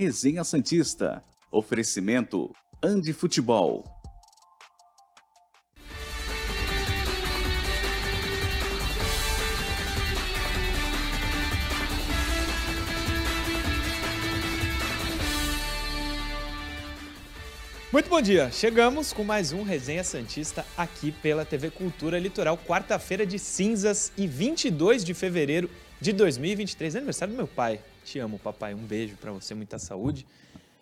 Resenha Santista. Oferecimento Andi Futebol. Muito bom dia! Chegamos com mais um Resenha Santista aqui pela TV Cultura Litoral, quarta-feira de cinzas e 22 de fevereiro de 2023. É aniversário do meu pai. Te amo, papai. Um beijo para você, muita saúde.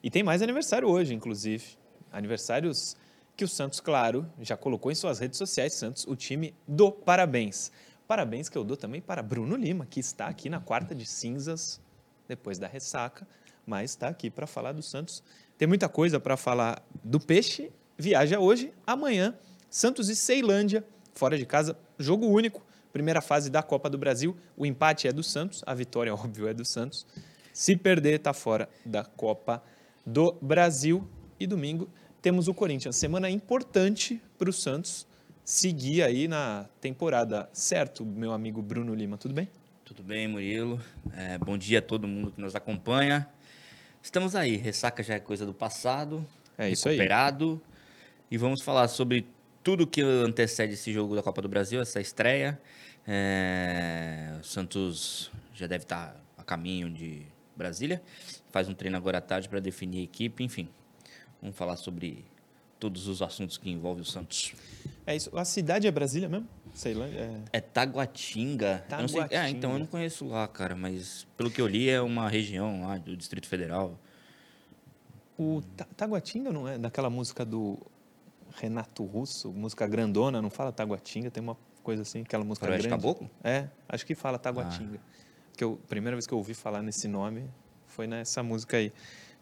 E tem mais aniversário hoje, inclusive. Aniversários que o Santos, claro, já colocou em suas redes sociais, Santos, o time do parabéns. Parabéns que eu dou também para Bruno Lima, que está aqui na quarta de cinzas, depois da ressaca, mas está aqui para falar do Santos tem muita coisa para falar do peixe. Viaja hoje, amanhã, Santos e Ceilândia, fora de casa, jogo único. Primeira fase da Copa do Brasil. O empate é do Santos, a vitória, óbvio, é do Santos. Se perder, está fora da Copa do Brasil. E domingo temos o Corinthians. Semana importante para o Santos seguir aí na temporada. Certo, meu amigo Bruno Lima, tudo bem? Tudo bem, Murilo. É, bom dia a todo mundo que nos acompanha. Estamos aí, ressaca já é coisa do passado, é isso recuperado, aí. e vamos falar sobre tudo que antecede esse jogo da Copa do Brasil, essa estreia. É... O Santos já deve estar a caminho de Brasília, faz um treino agora à tarde para definir a equipe, enfim. Vamos falar sobre todos os assuntos que envolvem o Santos. É isso. A cidade é Brasília mesmo? Ceilândia? É, é Taguatinga. Taguatinga. Sei, é, então eu não conheço lá, cara, mas pelo que eu li é uma região lá do Distrito Federal. O Taguatinga não é daquela música do Renato Russo, música grandona, não fala Taguatinga, tem uma coisa assim, aquela música Faroeste grande. Caboclo? É, acho que fala Taguatinga. Ah. Que eu, a primeira vez que eu ouvi falar nesse nome foi nessa música aí.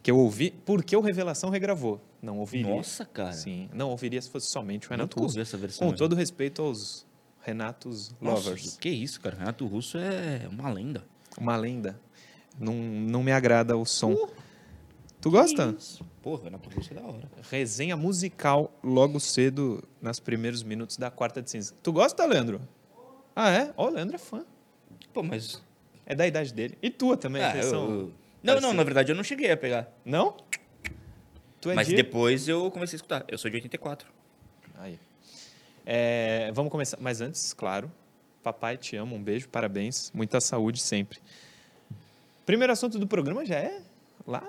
Que eu ouvi porque o Revelação regravou. Não ouviria. Nossa, cara. Sim, não ouviria se fosse somente o Renato Russo. essa versão. Com todo respeito aos Renatos Lovers. Nossa, que isso, cara. Renato Russo é uma lenda. Uma lenda. Não, não me agrada o som. Uh, tu gosta? Isso. Pô, Renato Russo é da hora. Resenha musical logo cedo, nos primeiros minutos da quarta de cinza. Tu gosta, Leandro? Ah, é? Ó, oh, o Leandro é fã. Pô, mas. É da idade dele. E tua também, ah, eu, eu... Não, não, na verdade eu não cheguei a pegar. Não? É mas de... depois eu comecei a escutar. Eu sou de 84. Aí. É, vamos começar, mas antes, claro, papai te amo, um beijo, parabéns, muita saúde sempre. Primeiro assunto do programa já é lá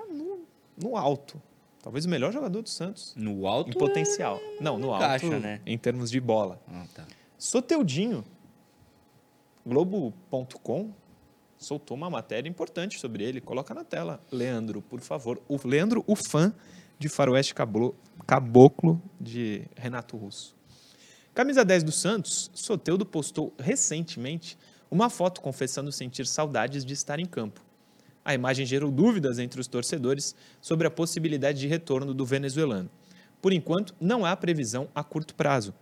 no, alto. Talvez o melhor jogador do Santos. No alto? Em potencial. É... Não, no alto, Caixa, né? em termos de bola. Ah, tá. Soteudinho, Globo.com, soltou uma matéria importante sobre ele. Coloca na tela, Leandro, por favor. O Leandro, o fã de Faroeste Caboclo de Renato Russo. Camisa 10 do Santos, Soteudo postou recentemente uma foto confessando sentir saudades de estar em campo. A imagem gerou dúvidas entre os torcedores sobre a possibilidade de retorno do venezuelano. Por enquanto, não há previsão a curto prazo.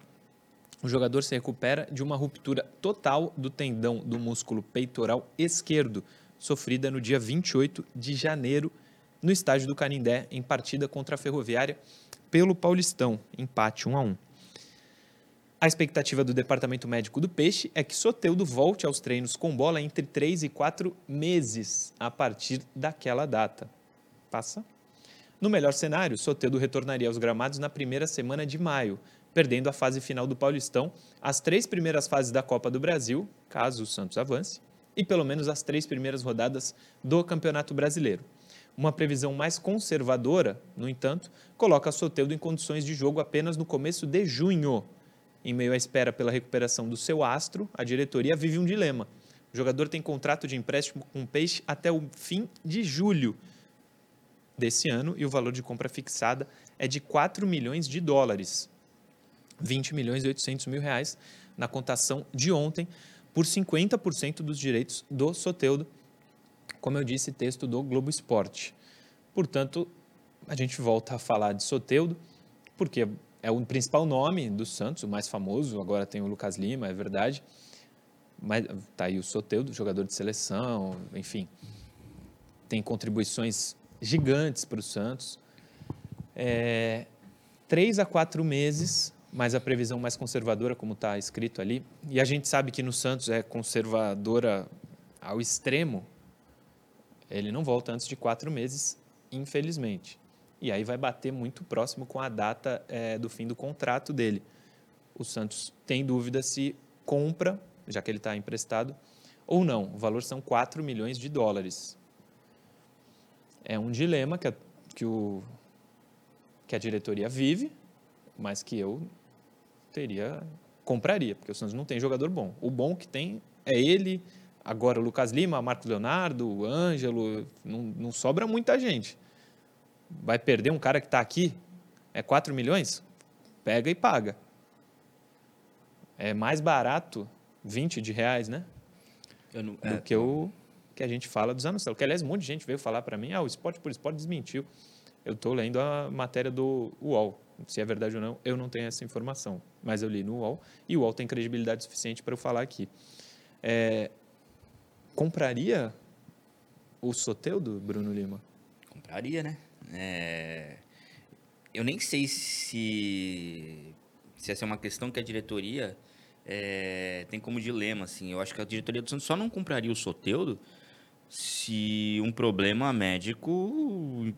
O jogador se recupera de uma ruptura total do tendão do músculo peitoral esquerdo, sofrida no dia 28 de janeiro no estádio do Canindé, em partida contra a Ferroviária pelo Paulistão, empate 1 a 1. A expectativa do Departamento Médico do Peixe é que Soteudo volte aos treinos com bola entre 3 e 4 meses a partir daquela data. Passa. No melhor cenário, Soteudo retornaria aos gramados na primeira semana de maio, perdendo a fase final do Paulistão, as três primeiras fases da Copa do Brasil, caso o Santos avance, e pelo menos as três primeiras rodadas do Campeonato Brasileiro. Uma previsão mais conservadora, no entanto, coloca Soteudo em condições de jogo apenas no começo de junho, em meio à espera pela recuperação do seu astro, a diretoria vive um dilema. O jogador tem contrato de empréstimo com o Peixe até o fim de julho desse ano e o valor de compra fixada é de 4 milhões de dólares, 20 milhões e 800 mil reais na contação de ontem, por 50% dos direitos do Soteudo, como eu disse, texto do Globo Esporte. Portanto, a gente volta a falar de Soteudo, porque é o principal nome do Santos, o mais famoso. Agora tem o Lucas Lima, é verdade. Mas tá aí o Soteudo, jogador de seleção, enfim. Tem contribuições gigantes para o Santos. É, três a quatro meses, mas a previsão mais conservadora, como está escrito ali. E a gente sabe que no Santos é conservadora ao extremo. Ele não volta antes de quatro meses, infelizmente. E aí vai bater muito próximo com a data é, do fim do contrato dele. O Santos tem dúvida se compra, já que ele está emprestado, ou não. O valor são 4 milhões de dólares. É um dilema que a, que, o, que a diretoria vive, mas que eu teria compraria, porque o Santos não tem jogador bom. O bom que tem é ele, agora o Lucas Lima, Marcos Leonardo, o Ângelo, não, não sobra muita gente. Vai perder um cara que está aqui, é 4 milhões? Pega e paga. É mais barato 20 de reais, né? Não, do é, que o que a gente fala dos anos. Que, aliás, um monte de gente veio falar para mim, ah, o Esporte por Esporte desmentiu. Eu estou lendo a matéria do UOL. Se é verdade ou não, eu não tenho essa informação. Mas eu li no UOL e o UOL tem credibilidade suficiente para eu falar aqui. É, compraria o Soteudo, Bruno Lima? Compraria, né? É, eu nem sei se, se essa é uma questão que a diretoria é, tem como dilema. Assim. Eu acho que a diretoria do Santos só não compraria o Soteudo se um problema médico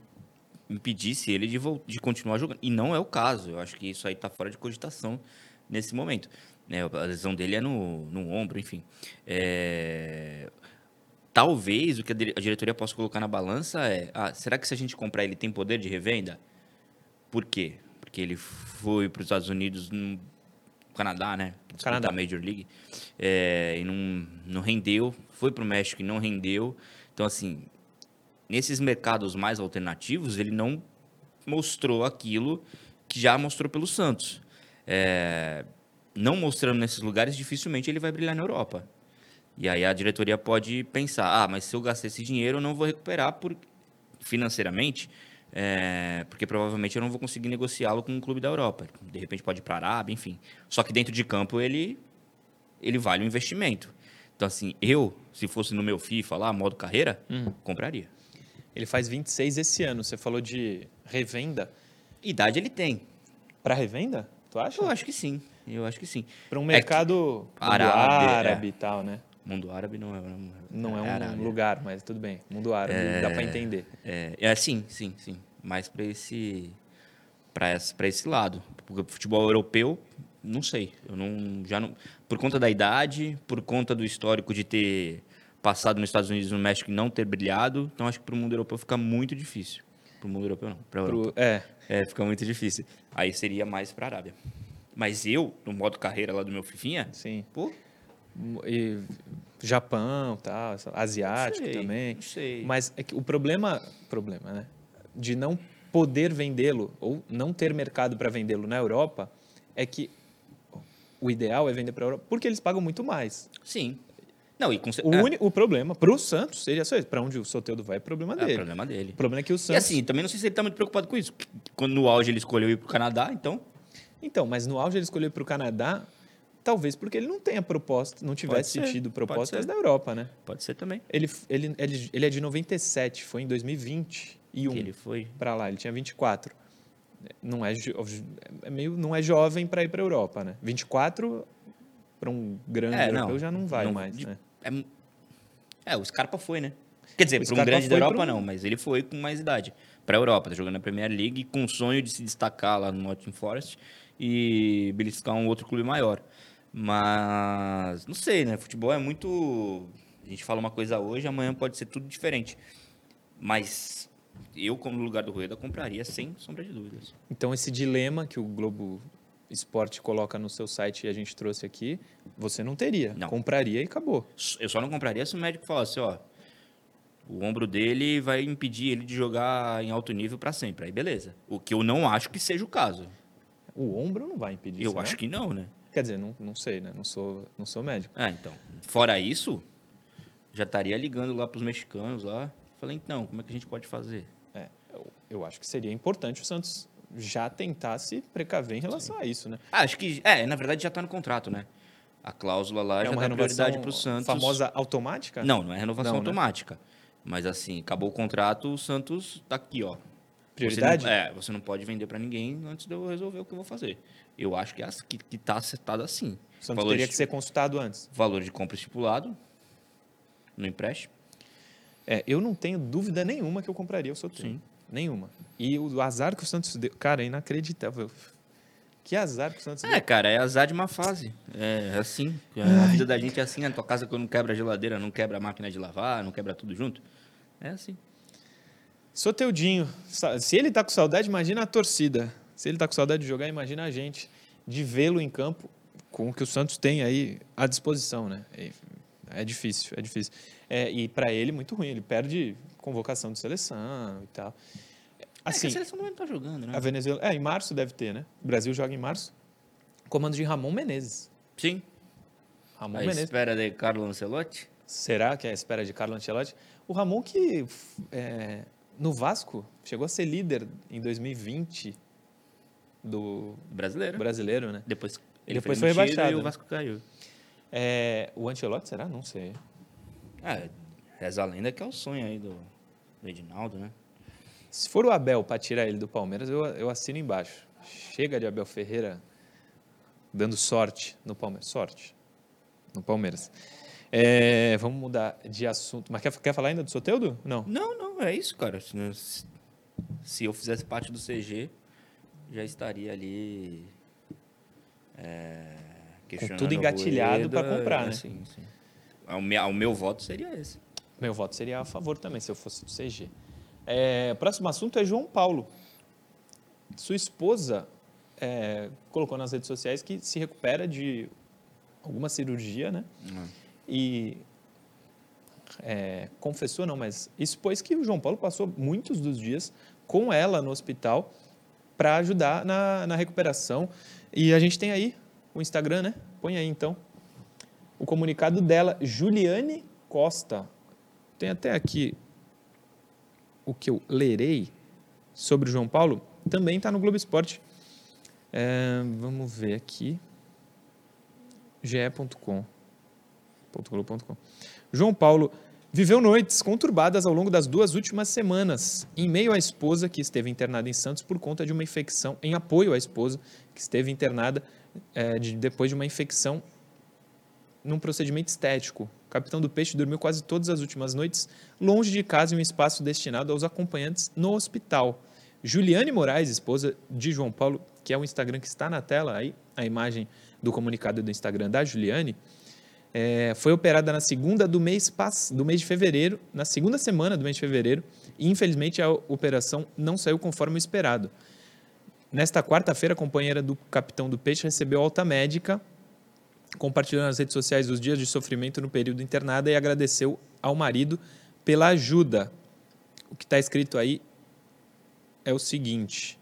impedisse ele de, de continuar jogando. E não é o caso. Eu acho que isso aí está fora de cogitação nesse momento. Né? A lesão dele é no, no ombro, enfim. É... Talvez o que a diretoria possa colocar na balança é: ah, será que se a gente comprar ele tem poder de revenda? Por quê? Porque ele foi para os Estados Unidos, no Canadá, né? Canadá. Major League. É, e não, não rendeu. Foi para o México e não rendeu. Então, assim, nesses mercados mais alternativos, ele não mostrou aquilo que já mostrou pelo Santos. É, não mostrando nesses lugares, dificilmente ele vai brilhar na Europa. E aí a diretoria pode pensar, ah, mas se eu gastar esse dinheiro, eu não vou recuperar por, financeiramente, é, porque provavelmente eu não vou conseguir negociá-lo com um clube da Europa. De repente pode ir para a Arábia, enfim. Só que dentro de campo ele, ele vale o um investimento. Então, assim, eu, se fosse no meu FIFA lá, modo carreira, hum. compraria. Ele faz 26 esse ano. Você falou de revenda. Idade ele tem. Para revenda? Tu acha? Eu acho que sim. Eu acho que sim. Para um mercado é árabe, árabe é. e tal, né? Mundo árabe não é. Não é, é um lugar, mas tudo bem. Mundo árabe é, dá para entender. É, é, sim, sim, sim. Mais para esse para esse, esse lado. Porque futebol europeu, não sei. Eu não já não por conta da idade, por conta do histórico de ter passado nos Estados Unidos e no México e não ter brilhado. Então acho que para o mundo europeu fica muito difícil. Para o mundo europeu não, para Europa. É. É, fica muito difícil. Aí seria mais para a Arábia. Mas eu, no modo carreira lá do meu Fifinha, Sim. pô, e Japão, tal, asiático sei, também. Não sei. Mas é que o problema, problema, né, de não poder vendê-lo ou não ter mercado para vendê-lo na Europa é que o ideal é vender para a Europa porque eles pagam muito mais. Sim. Não, e com... o, é. o problema para o Santos seria só isso. Para onde o Soteldo vai é problema dele. É problema dele. O problema é que o Santos. E assim, também não sei se ele está muito preocupado com isso. Quando no auge ele escolheu ir para o Canadá, então. Então, mas no auge ele escolheu ir para o Canadá, talvez porque ele não tenha proposta, não tivesse tido propostas da Europa, né? Pode ser também. Ele, ele, ele, ele é de 97, foi em 2020 e um ele foi para lá, ele tinha 24. Não é, é meio não é jovem para ir para a Europa, né? 24 para um grande é, europeu não, já não vai não, mais, de, né? É, é, o Scarpa foi, né? Quer dizer, para um grande da Europa não, mas ele foi com mais idade. Para a Europa, tá jogando na Premier League com o sonho de se destacar lá no Nottingham Forest e beliscar um outro clube maior. Mas não sei, né? Futebol é muito. A gente fala uma coisa hoje, amanhã pode ser tudo diferente. Mas eu, como lugar do Rueda, compraria sem sombra de dúvidas. Então, esse dilema que o Globo esporte coloca no seu site e a gente trouxe aqui, você não teria. Não. Compraria e acabou. Eu só não compraria se o médico falasse, ó, o ombro dele vai impedir ele de jogar em alto nível para sempre. Aí beleza. O que eu não acho que seja o caso. O ombro não vai impedir Eu isso, acho que não, né? Quer dizer, não, não sei, né? Não sou, não sou médico. Ah, então. Fora isso, já estaria ligando lá para os mexicanos lá. Falei, então, como é que a gente pode fazer? É, eu, eu acho que seria importante o Santos já tentar se precaver em relação Sim. a isso, né? Ah, acho que, é, na verdade já está no contrato, né? A cláusula lá é já uma dá prioridade para o Santos. famosa automática? Não, não é renovação não, né? automática. Né? Mas assim, acabou o contrato, o Santos tá aqui, ó. Prioridade? Você não, é, você não pode vender para ninguém antes de eu resolver o que eu vou fazer. Eu acho que é, que, que tá acertado assim. O Santos valor teria de, que ser consultado antes. Valor de compra estipulado no empréstimo. É, eu não tenho dúvida nenhuma que eu compraria o Soteldo. Sim. Nenhuma. E o azar que o Santos deu. Cara, é inacreditável. Que azar que o Santos É, deu. cara, é azar de uma fase. É assim. A vida da gente é assim. A tua casa quando quebra a geladeira, não quebra a máquina de lavar, não quebra tudo junto. É assim. Soteudinho. Se ele tá com saudade, imagina a torcida. Se ele tá com saudade de jogar, imagina a gente de vê-lo em campo com o que o Santos tem aí à disposição, né? É, é difícil, é difícil. É, e para ele, muito ruim. Ele perde convocação de seleção e tal. é que Assim, a seleção não tá jogando, né? a Venezuela. É, em março deve ter, né? O Brasil joga em março. Comando de Ramon Menezes. Sim. Ramon A Menezes. espera de Carlo Ancelotti. Será que é a espera de Carlo Ancelotti? O Ramon que é, no Vasco chegou a ser líder em 2020 do Brasileiro. brasileiro, né? Depois, Ele foi depois foi demitido rebaixado, E o né? Vasco caiu. É, o Ancelotti será? Não sei. Ah, reza a lenda que é o sonho aí do, do Edinaldo, né? Se for o Abel para tirar ele do Palmeiras, eu, eu assino embaixo. Chega de Abel Ferreira dando sorte no Palmeiras. Sorte no Palmeiras. É, vamos mudar de assunto. Mas quer, quer falar ainda do Soteudo? Não. Não, não, é isso, cara. Se, se eu fizesse parte do CG, já estaria ali. É, questionando tudo engatilhado pra Rueda, comprar, né? Sim, sim. O meu, o meu voto seria esse. Meu voto seria a favor também, se eu fosse do CG. É, próximo assunto é João Paulo. Sua esposa é, colocou nas redes sociais que se recupera de alguma cirurgia, né? E é, confessou, não, mas expôs que o João Paulo passou muitos dos dias com ela no hospital para ajudar na, na recuperação. E a gente tem aí o Instagram, né? Põe aí então o comunicado dela, Juliane Costa. Tem até aqui o que eu lerei sobre o João Paulo, também está no Globo Esporte. É, vamos ver aqui. ge.com. João Paulo viveu noites conturbadas ao longo das duas últimas semanas, em meio à esposa que esteve internada em Santos por conta de uma infecção, em apoio à esposa que esteve internada é, de- depois de uma infecção num procedimento estético. O capitão do Peixe dormiu quase todas as últimas noites longe de casa em um espaço destinado aos acompanhantes no hospital. Juliane Moraes, esposa de João Paulo, que é o Instagram que está na tela aí, a imagem do comunicado do Instagram da Juliane, é, foi operada na segunda do mês, do mês de fevereiro, na segunda semana do mês de fevereiro, e infelizmente a operação não saiu conforme o esperado. Nesta quarta-feira, a companheira do capitão do Peixe recebeu alta médica compartilhou nas redes sociais os dias de sofrimento no período internada e agradeceu ao marido pela ajuda. O que está escrito aí é o seguinte.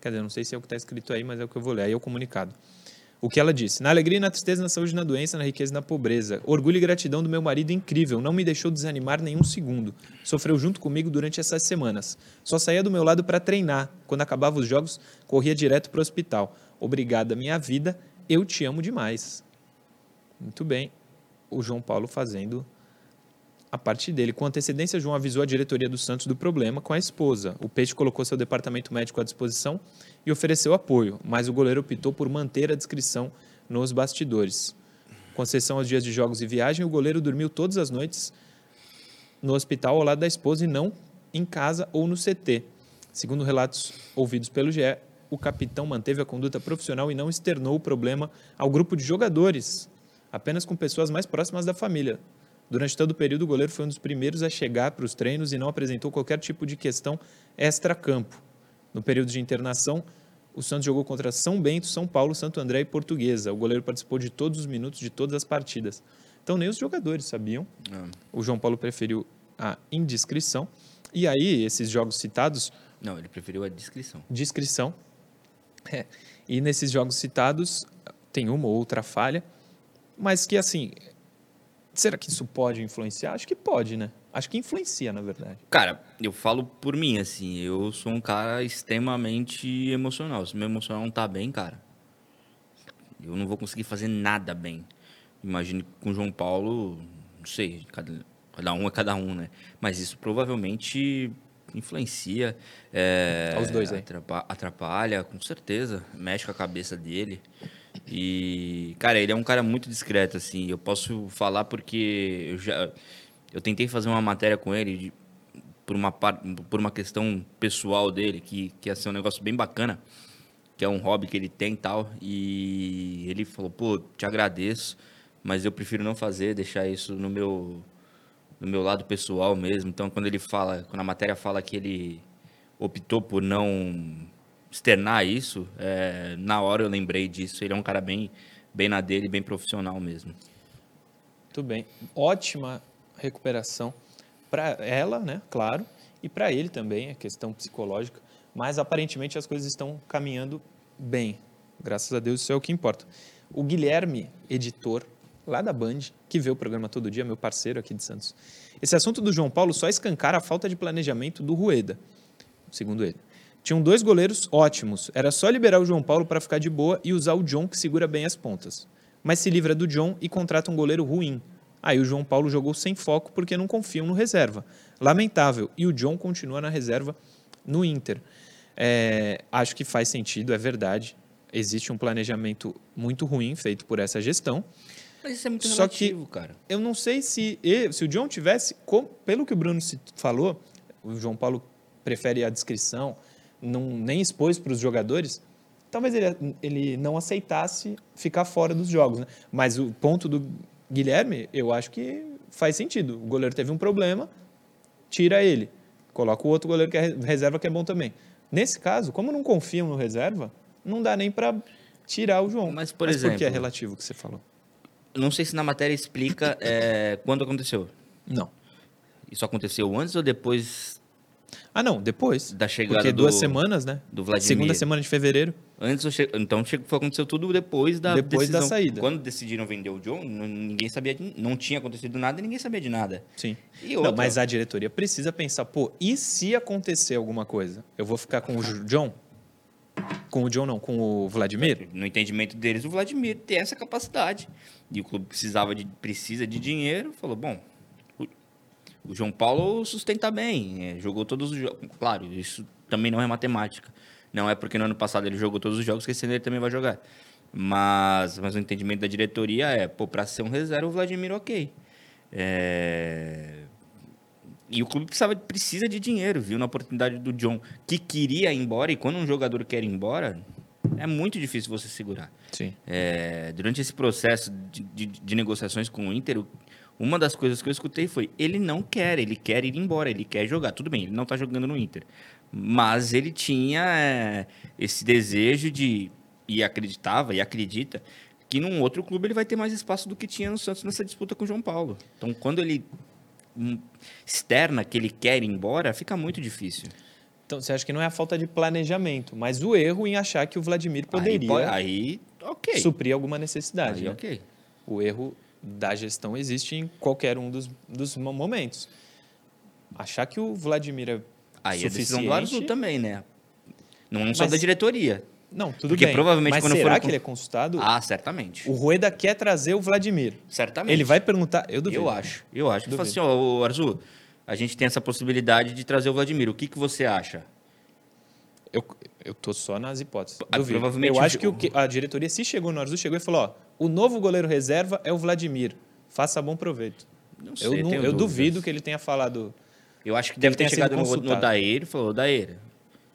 Quer dizer, não sei se é o que está escrito aí, mas é o que eu vou ler. Aí é o comunicado. O que ela disse: Na alegria e na tristeza, na saúde e na doença, na riqueza e na pobreza. Orgulho e gratidão do meu marido incrível. Não me deixou desanimar nenhum segundo. Sofreu junto comigo durante essas semanas. Só saía do meu lado para treinar. Quando acabava os jogos, corria direto para o hospital. Obrigada, minha vida. Eu te amo demais. Muito bem. O João Paulo fazendo a parte dele. Com antecedência, João avisou a diretoria do Santos do problema com a esposa. O Peixe colocou seu departamento médico à disposição e ofereceu apoio, mas o goleiro optou por manter a descrição nos bastidores. Com exceção aos dias de jogos e viagem, o goleiro dormiu todas as noites no hospital ao lado da esposa e não em casa ou no CT. Segundo relatos ouvidos pelo GE, o capitão manteve a conduta profissional e não externou o problema ao grupo de jogadores, apenas com pessoas mais próximas da família. Durante todo o período, o goleiro foi um dos primeiros a chegar para os treinos e não apresentou qualquer tipo de questão extra-campo. No período de internação, o Santos jogou contra São Bento, São Paulo, Santo André e Portuguesa. O goleiro participou de todos os minutos de todas as partidas. Então, nem os jogadores sabiam. O João Paulo preferiu a indiscrição. E aí, esses jogos citados, Não, ele preferiu a descrição. discrição. É. E nesses jogos citados, tem uma ou outra falha, mas que, assim, será que isso pode influenciar? Acho que pode, né? Acho que influencia, na verdade. Cara, eu falo por mim, assim, eu sou um cara extremamente emocional. Se meu emocional não tá bem, cara, eu não vou conseguir fazer nada bem. Imagine com o João Paulo, não sei, cada, cada um é cada um, né? Mas isso provavelmente influencia. é, Aos dois aí. atrapa- Atrapalha, com certeza. Mexe com a cabeça dele. E, cara, ele é um cara muito discreto, assim. Eu posso falar porque eu já. Eu tentei fazer uma matéria com ele de- por uma, por uma questão pessoal dele, que, que ia ser um negócio bem bacana, que é um hobby que ele tem e tal. E ele falou, pô, te agradeço, mas eu prefiro não fazer, deixar isso no meu, no meu lado pessoal mesmo. Então, quando ele fala, quando a matéria fala que ele optou por não externar isso, é, na hora eu lembrei disso. Ele é um cara bem, bem na dele, bem profissional mesmo. Muito bem. Ótima recuperação para ela, né? Claro, e para ele também, a questão psicológica. Mas aparentemente as coisas estão caminhando bem. Graças a Deus, isso é o que importa. O Guilherme, editor lá da Band, que vê o programa todo dia, meu parceiro aqui de Santos. Esse assunto do João Paulo só escancara a falta de planejamento do Rueda, segundo ele. Tinham dois goleiros ótimos, era só liberar o João Paulo para ficar de boa e usar o John que segura bem as pontas. Mas se livra do John e contrata um goleiro ruim. Aí o João Paulo jogou sem foco porque não confiam no reserva. Lamentável. E o John continua na reserva no Inter. É, acho que faz sentido, é verdade. Existe um planejamento muito ruim feito por essa gestão. Mas isso é muito Só que- relativo, cara. Eu não sei se se o John tivesse, pelo que o Bruno se- falou, o João Paulo prefere a descrição, não, nem expôs para os jogadores. Talvez ele, ele não aceitasse ficar fora dos jogos, né? Mas o ponto do Guilherme, eu acho que faz sentido. O goleiro teve um problema, tira ele, coloca o outro goleiro que é re- reserva que é bom também. Nesse caso, como não confiam no reserva, não dá nem para tirar o João. Mas, por que é exemplo- relativo o que você falou? Não sei se na matéria explica é, quando aconteceu. Não. Isso aconteceu antes ou depois Ah, não, depois. da chegada Porque do, duas semanas, né? do Vladimir? Segunda semana de fevereiro. Antes. Então aconteceu tudo depois da Depois da decisão. saída. Quando decidiram vender o John, ninguém sabia, de... não tinha acontecido nada e ninguém sabia de nada. Sim. E Não, outra, mas a diretoria precisa pensar, pô, e se acontecer alguma coisa? Eu vou ficar com o John? Com o John não, com o Vladimir? no entendimento deles, o Vladimir tem essa capacidade. E o clube precisava de precisa de dinheiro, falou, bom, o João Paulo sustenta bem, é, jogou todos os jogos. Claro, isso também não é matemática. Não é porque no ano passado ele jogou todos os jogos que esse ano ele também vai jogar. Mas, mas o entendimento da diretoria é, pô, para ser um reserva, o Vladimir, ok. É, E o clube precisava, precisa de dinheiro, viu? Na oportunidade do John, que queria ir embora, e quando um jogador quer ir embora, é muito difícil você segurar. Sim. É, durante esse processo de, de- de negociações com o Inter, uma das coisas que eu escutei foi: ele não quer, ele quer ir embora, ele quer jogar. Tudo bem, ele não está jogando no Inter. Mas ele tinha é, esse desejo de. E acreditava e acredita que num outro clube ele vai ter mais espaço do que tinha no Santos nessa disputa com o João Paulo. Então, quando ele hum, externa que ele quer ir embora, fica muito difícil. Então, você acha que não é a falta de planejamento, mas o erro em achar que o Vladimir poderia Aí, aí ok. suprir alguma necessidade. Aí, né? ok. O erro da gestão existe em qualquer um dos, dos mo- momentos. Achar que o Vladimir é Aí a decisão do suficiente... Arzu também, né? Não só Mas- da diretoria. Não, tudo Porque bem. provavelmente mas quando será foram que ele é consultado? Ah, certamente. O Rueda quer trazer o Vladimir. Certamente. Ele vai perguntar... Eu duvido. Eu acho. Eu acho. Ele fala assim, ó, ô, Arzu, a gente tem essa possibilidade de trazer o Vladimir. O que, que você acha? Eu, eu tô só nas hipóteses. Ah, provavelmente eu acho que, o que a diretoria, se chegou no Arzu, chegou e falou: ó, o novo goleiro reserva é o Vladimir. Faça bom proveito. Não eu não- eu duvido que ele tenha falado. Eu acho que deve ter chegado no, no. Odair e falou, Odair,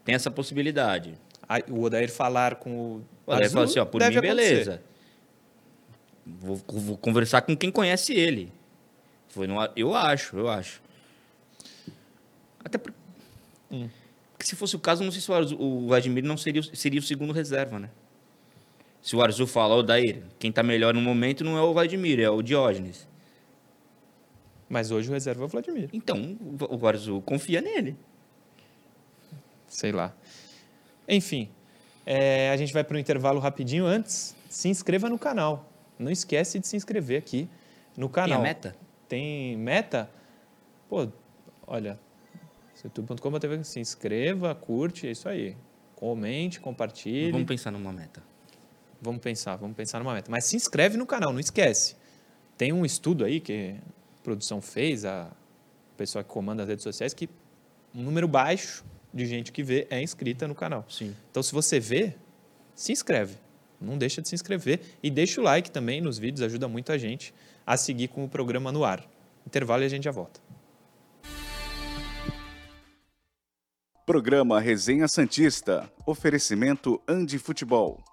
tem essa possibilidade. Aí, o Odair falar com o. O Odair falou assim, ó, por mim, beleza. Vou, vou conversar com quem conhece ele. Foi no, eu acho, eu acho. Até por- Hum. porque se fosse o caso, não sei se o, Vladimir não seria, seria o segundo reserva, né? Se o Arzu fala, ô Daír, quem tá melhor no momento não é o Vladimir, é o Diógenes. Mas hoje o reserva é o Vladimir. Então, o o Arzu confia nele. Sei lá. Enfim, é, a gente vai para o intervalo rapidinho. Antes, se inscreva no canal. Não esquece de se inscrever aqui no Tem canal. a meta? tem meta, pô, olha, youtube.com.br, se inscreva, curte, é isso aí. Comente, compartilhe. Vamos, pensar numa meta. Pensar, vamos pensar numa meta. Mas se inscreve no canal, não esquece. Tem um estudo aí que a produção fez, a pessoa que comanda as redes sociais, que um número baixo de gente que vê é inscrita no canal. Sim. Então, se você vê, se inscreve. Não deixa de se inscrever. E deixa o like também nos vídeos, ajuda muito a gente a seguir com o programa no ar. Intervalo e a gente já volta. Programa Resenha Santista. Oferecimento Andi Futebol.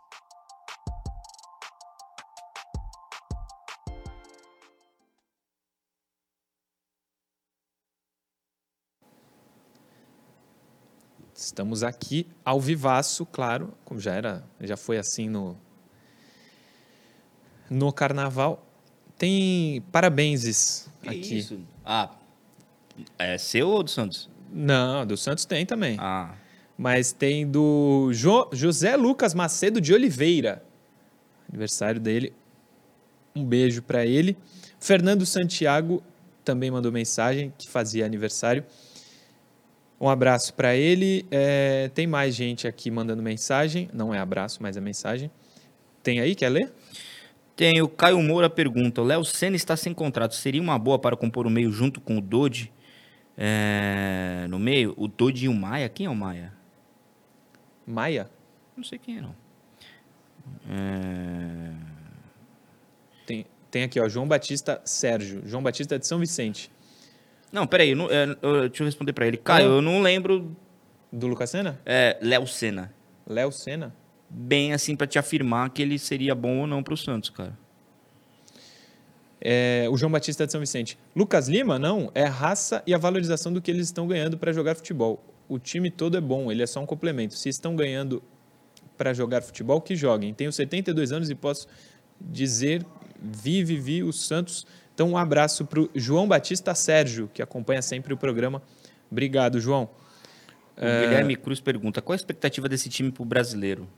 Estamos aqui ao vivaço, claro, como já era, já foi assim no no carnaval. Tem parabéns aqui. isso? Ah, é seu ou do Santos? Não, do Santos tem também. Ah, Mas tem do Jo- José Lucas Macedo de Oliveira. Aniversário dele. Um beijo para ele. Fernando Santiago também mandou mensagem que fazia aniversário. Um abraço para ele. É, tem mais gente aqui mandando mensagem. Não é abraço, mas é mensagem. Tem aí? Quer ler? Tem o Caio Moura pergunta: o Léo Senna está sem contrato. Seria uma boa para compor o meio junto com o Dodi? É, no meio? O Dodi e o Maia? Quem é o Maia? Maia? Não sei quem é, não. É, Tem, tem aqui, ó. João Batista Sérgio. João Batista de São Vicente. Não, peraí, eu não- é, eu- deixa eu responder para ele. Caio, eu não lembro. Do Lucas Senna? É, Léo Senna. Léo Senna? Bem assim para te afirmar que ele seria bom ou não pro Santos, cara. É, o João Batista de São Vicente. Lucas Lima, não, é a raça e a valorização do que eles estão ganhando para jogar futebol. O time todo é bom, ele é só um complemento. Se estão ganhando para jogar futebol, que joguem. Tenho 72 anos e posso dizer, vi, vivi o Santos. Então, um abraço para o João Batista Sérgio, que acompanha sempre o programa. Obrigado, João. O Guilherme Cruz pergunta: qual a expectativa desse time pro brasileiro?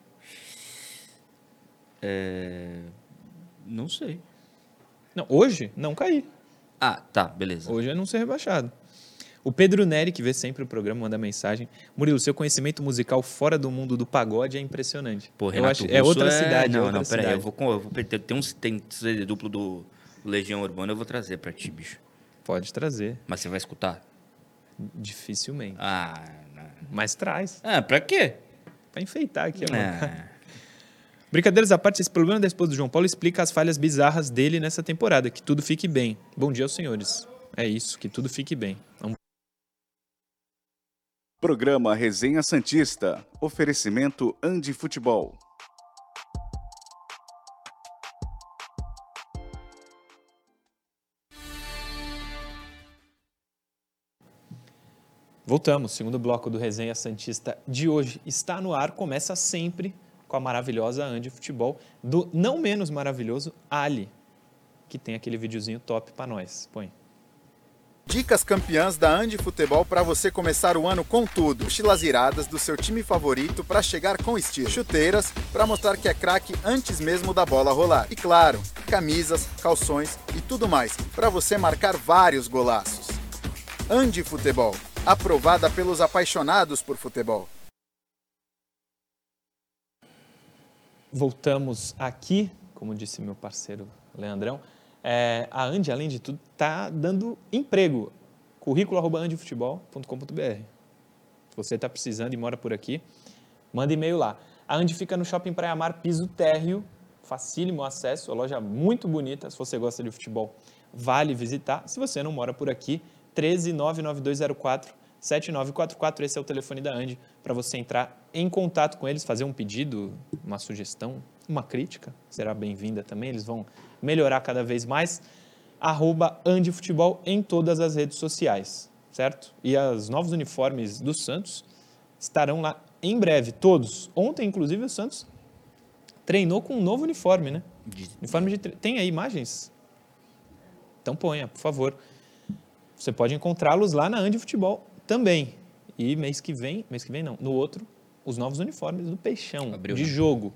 É, Não sei. Não, hoje, não cair. Ah, tá, beleza. Hoje é não ser rebaixado. O Pedro Neri, que vê sempre o programa, manda mensagem. Murilo, seu conhecimento musical fora do mundo do pagode é impressionante. Pô, Eu Renato acho- é outra cidade. Não, é outra não, peraí. Eu vou, eu vou perder. Tem um tem CD duplo do Legião Urbana, eu vou trazer pra ti, bicho. Pode trazer. Mas você vai escutar? Dificilmente. Ah, não. Mas traz. Ah, pra quê? Pra enfeitar aqui. Brincadeiras à parte, esse problema da esposa do João Paulo explica as falhas bizarras dele nessa temporada. Que tudo fique bem. Bom dia aos senhores. É isso, que tudo fique bem. Vamos Programa Resenha Santista. Oferecimento Andi Futebol. Voltamos, segundo bloco do Resenha Santista de hoje está no ar, começa sempre com a maravilhosa Andy Futebol, do não menos maravilhoso Ali, que tem aquele videozinho top pra nós. Põe. Dicas campeãs da Andi Futebol para você começar o ano com tudo. Mochilas iradas do seu time favorito para chegar com estilo. Chuteiras para mostrar que é craque antes mesmo da bola rolar. E claro, camisas, calções e tudo mais para você marcar vários golaços. Andi Futebol, aprovada pelos apaixonados por futebol. Voltamos aqui, como disse meu parceiro Leandrão, é, a Andy, além de tudo, está dando emprego. Currículo arroba andifutebol.com.br. Se você está precisando e mora por aqui, manda e-mail lá. A Andy fica no Shopping Praia Mar, piso térreo, facílimo acesso, a loja muito bonita. Se você gosta de futebol, vale visitar. Se você não mora por aqui, 1399204 7944, esse é o telefone da Andy, para você entrar em contato com eles, fazer um pedido, uma sugestão, uma crítica, será bem-vinda também, eles vão melhorar cada vez mais. Arroba Andy Futebol em todas as redes sociais, certo? E os novos uniformes do Santos estarão lá em breve, todos. Ontem, inclusive, o Santos treinou com um novo uniforme, né? Uniforme de tre- Tem aí imagens? Então ponha, por favor. Você pode encontrá-los lá na Andi Futebol também. E mês que vem, mês que vem não, no outro, os novos uniformes do Peixão, Abriu, de né? jogo.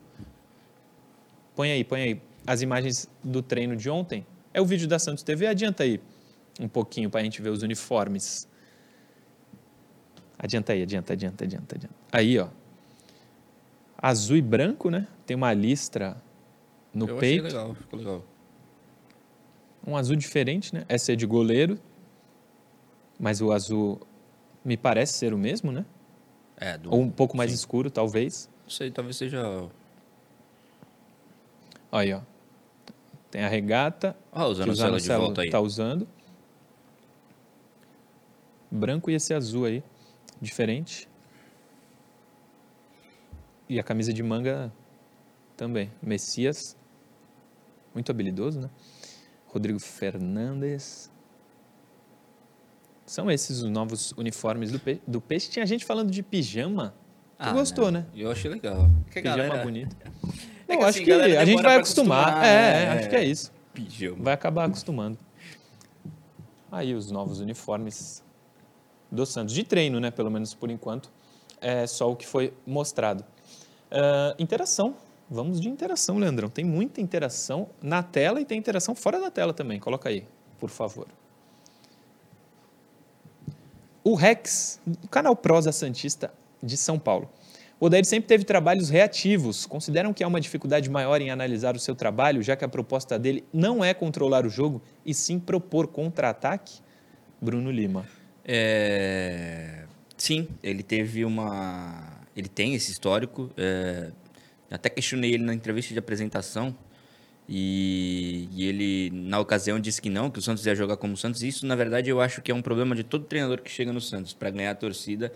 Põe aí, põe aí as imagens do treino de ontem. É o vídeo da Santos TV, adianta aí um pouquinho para a gente ver os uniformes. Adianta aí, adianta, adianta, adianta, adianta. Aí, ó. Azul e branco, né? Tem uma listra no eu achei peito. legal, ficou legal. Um azul diferente, né? Essa é de goleiro. Mas o azul me parece ser o mesmo, né? É, do, Ou um pouco mais sim. escuro, talvez. Não sei, talvez seja. Aí, ó. Tem a regata. Ah, o que o Zanocelo de volta aí. tá usando. Branco e esse azul aí. Diferente. E a camisa de manga também. Messias, muito habilidoso, né? Rodrigo Fernandes. São esses os novos uniformes do, pe do Peixe. Tinha gente falando de pijama. Tu Ah, gostou, não. né? Eu achei legal. Que Pijama galera- bonito. É Não, que acho assim, que a gente vai acostumar. acostumar, é, né? acho que é isso. Pijama. Vai acabar acostumando. Aí os novos uniformes do Santos. De treino, né? Pelo menos por enquanto. É só o que foi mostrado. Ah, interação. Vamos de interação, Leandrão. Tem muita interação na tela e tem interação fora da tela também. Coloca aí, por favor. O Rex, do canal Prosa Santista de São Paulo. O Odair sempre teve trabalhos reativos. Consideram que há uma dificuldade maior em analisar o seu trabalho, já que a proposta dele não é controlar o jogo, e sim propor contra-ataque? Bruno Lima. É, Sim, ele teve uma. Ele tem esse histórico. é, Até questionei ele na entrevista de apresentação. E... e ele, na ocasião, disse que não, que o Santos ia jogar como o Santos. Isso, na verdade, eu acho que é um problema de todo treinador que chega no Santos. Para ganhar a torcida,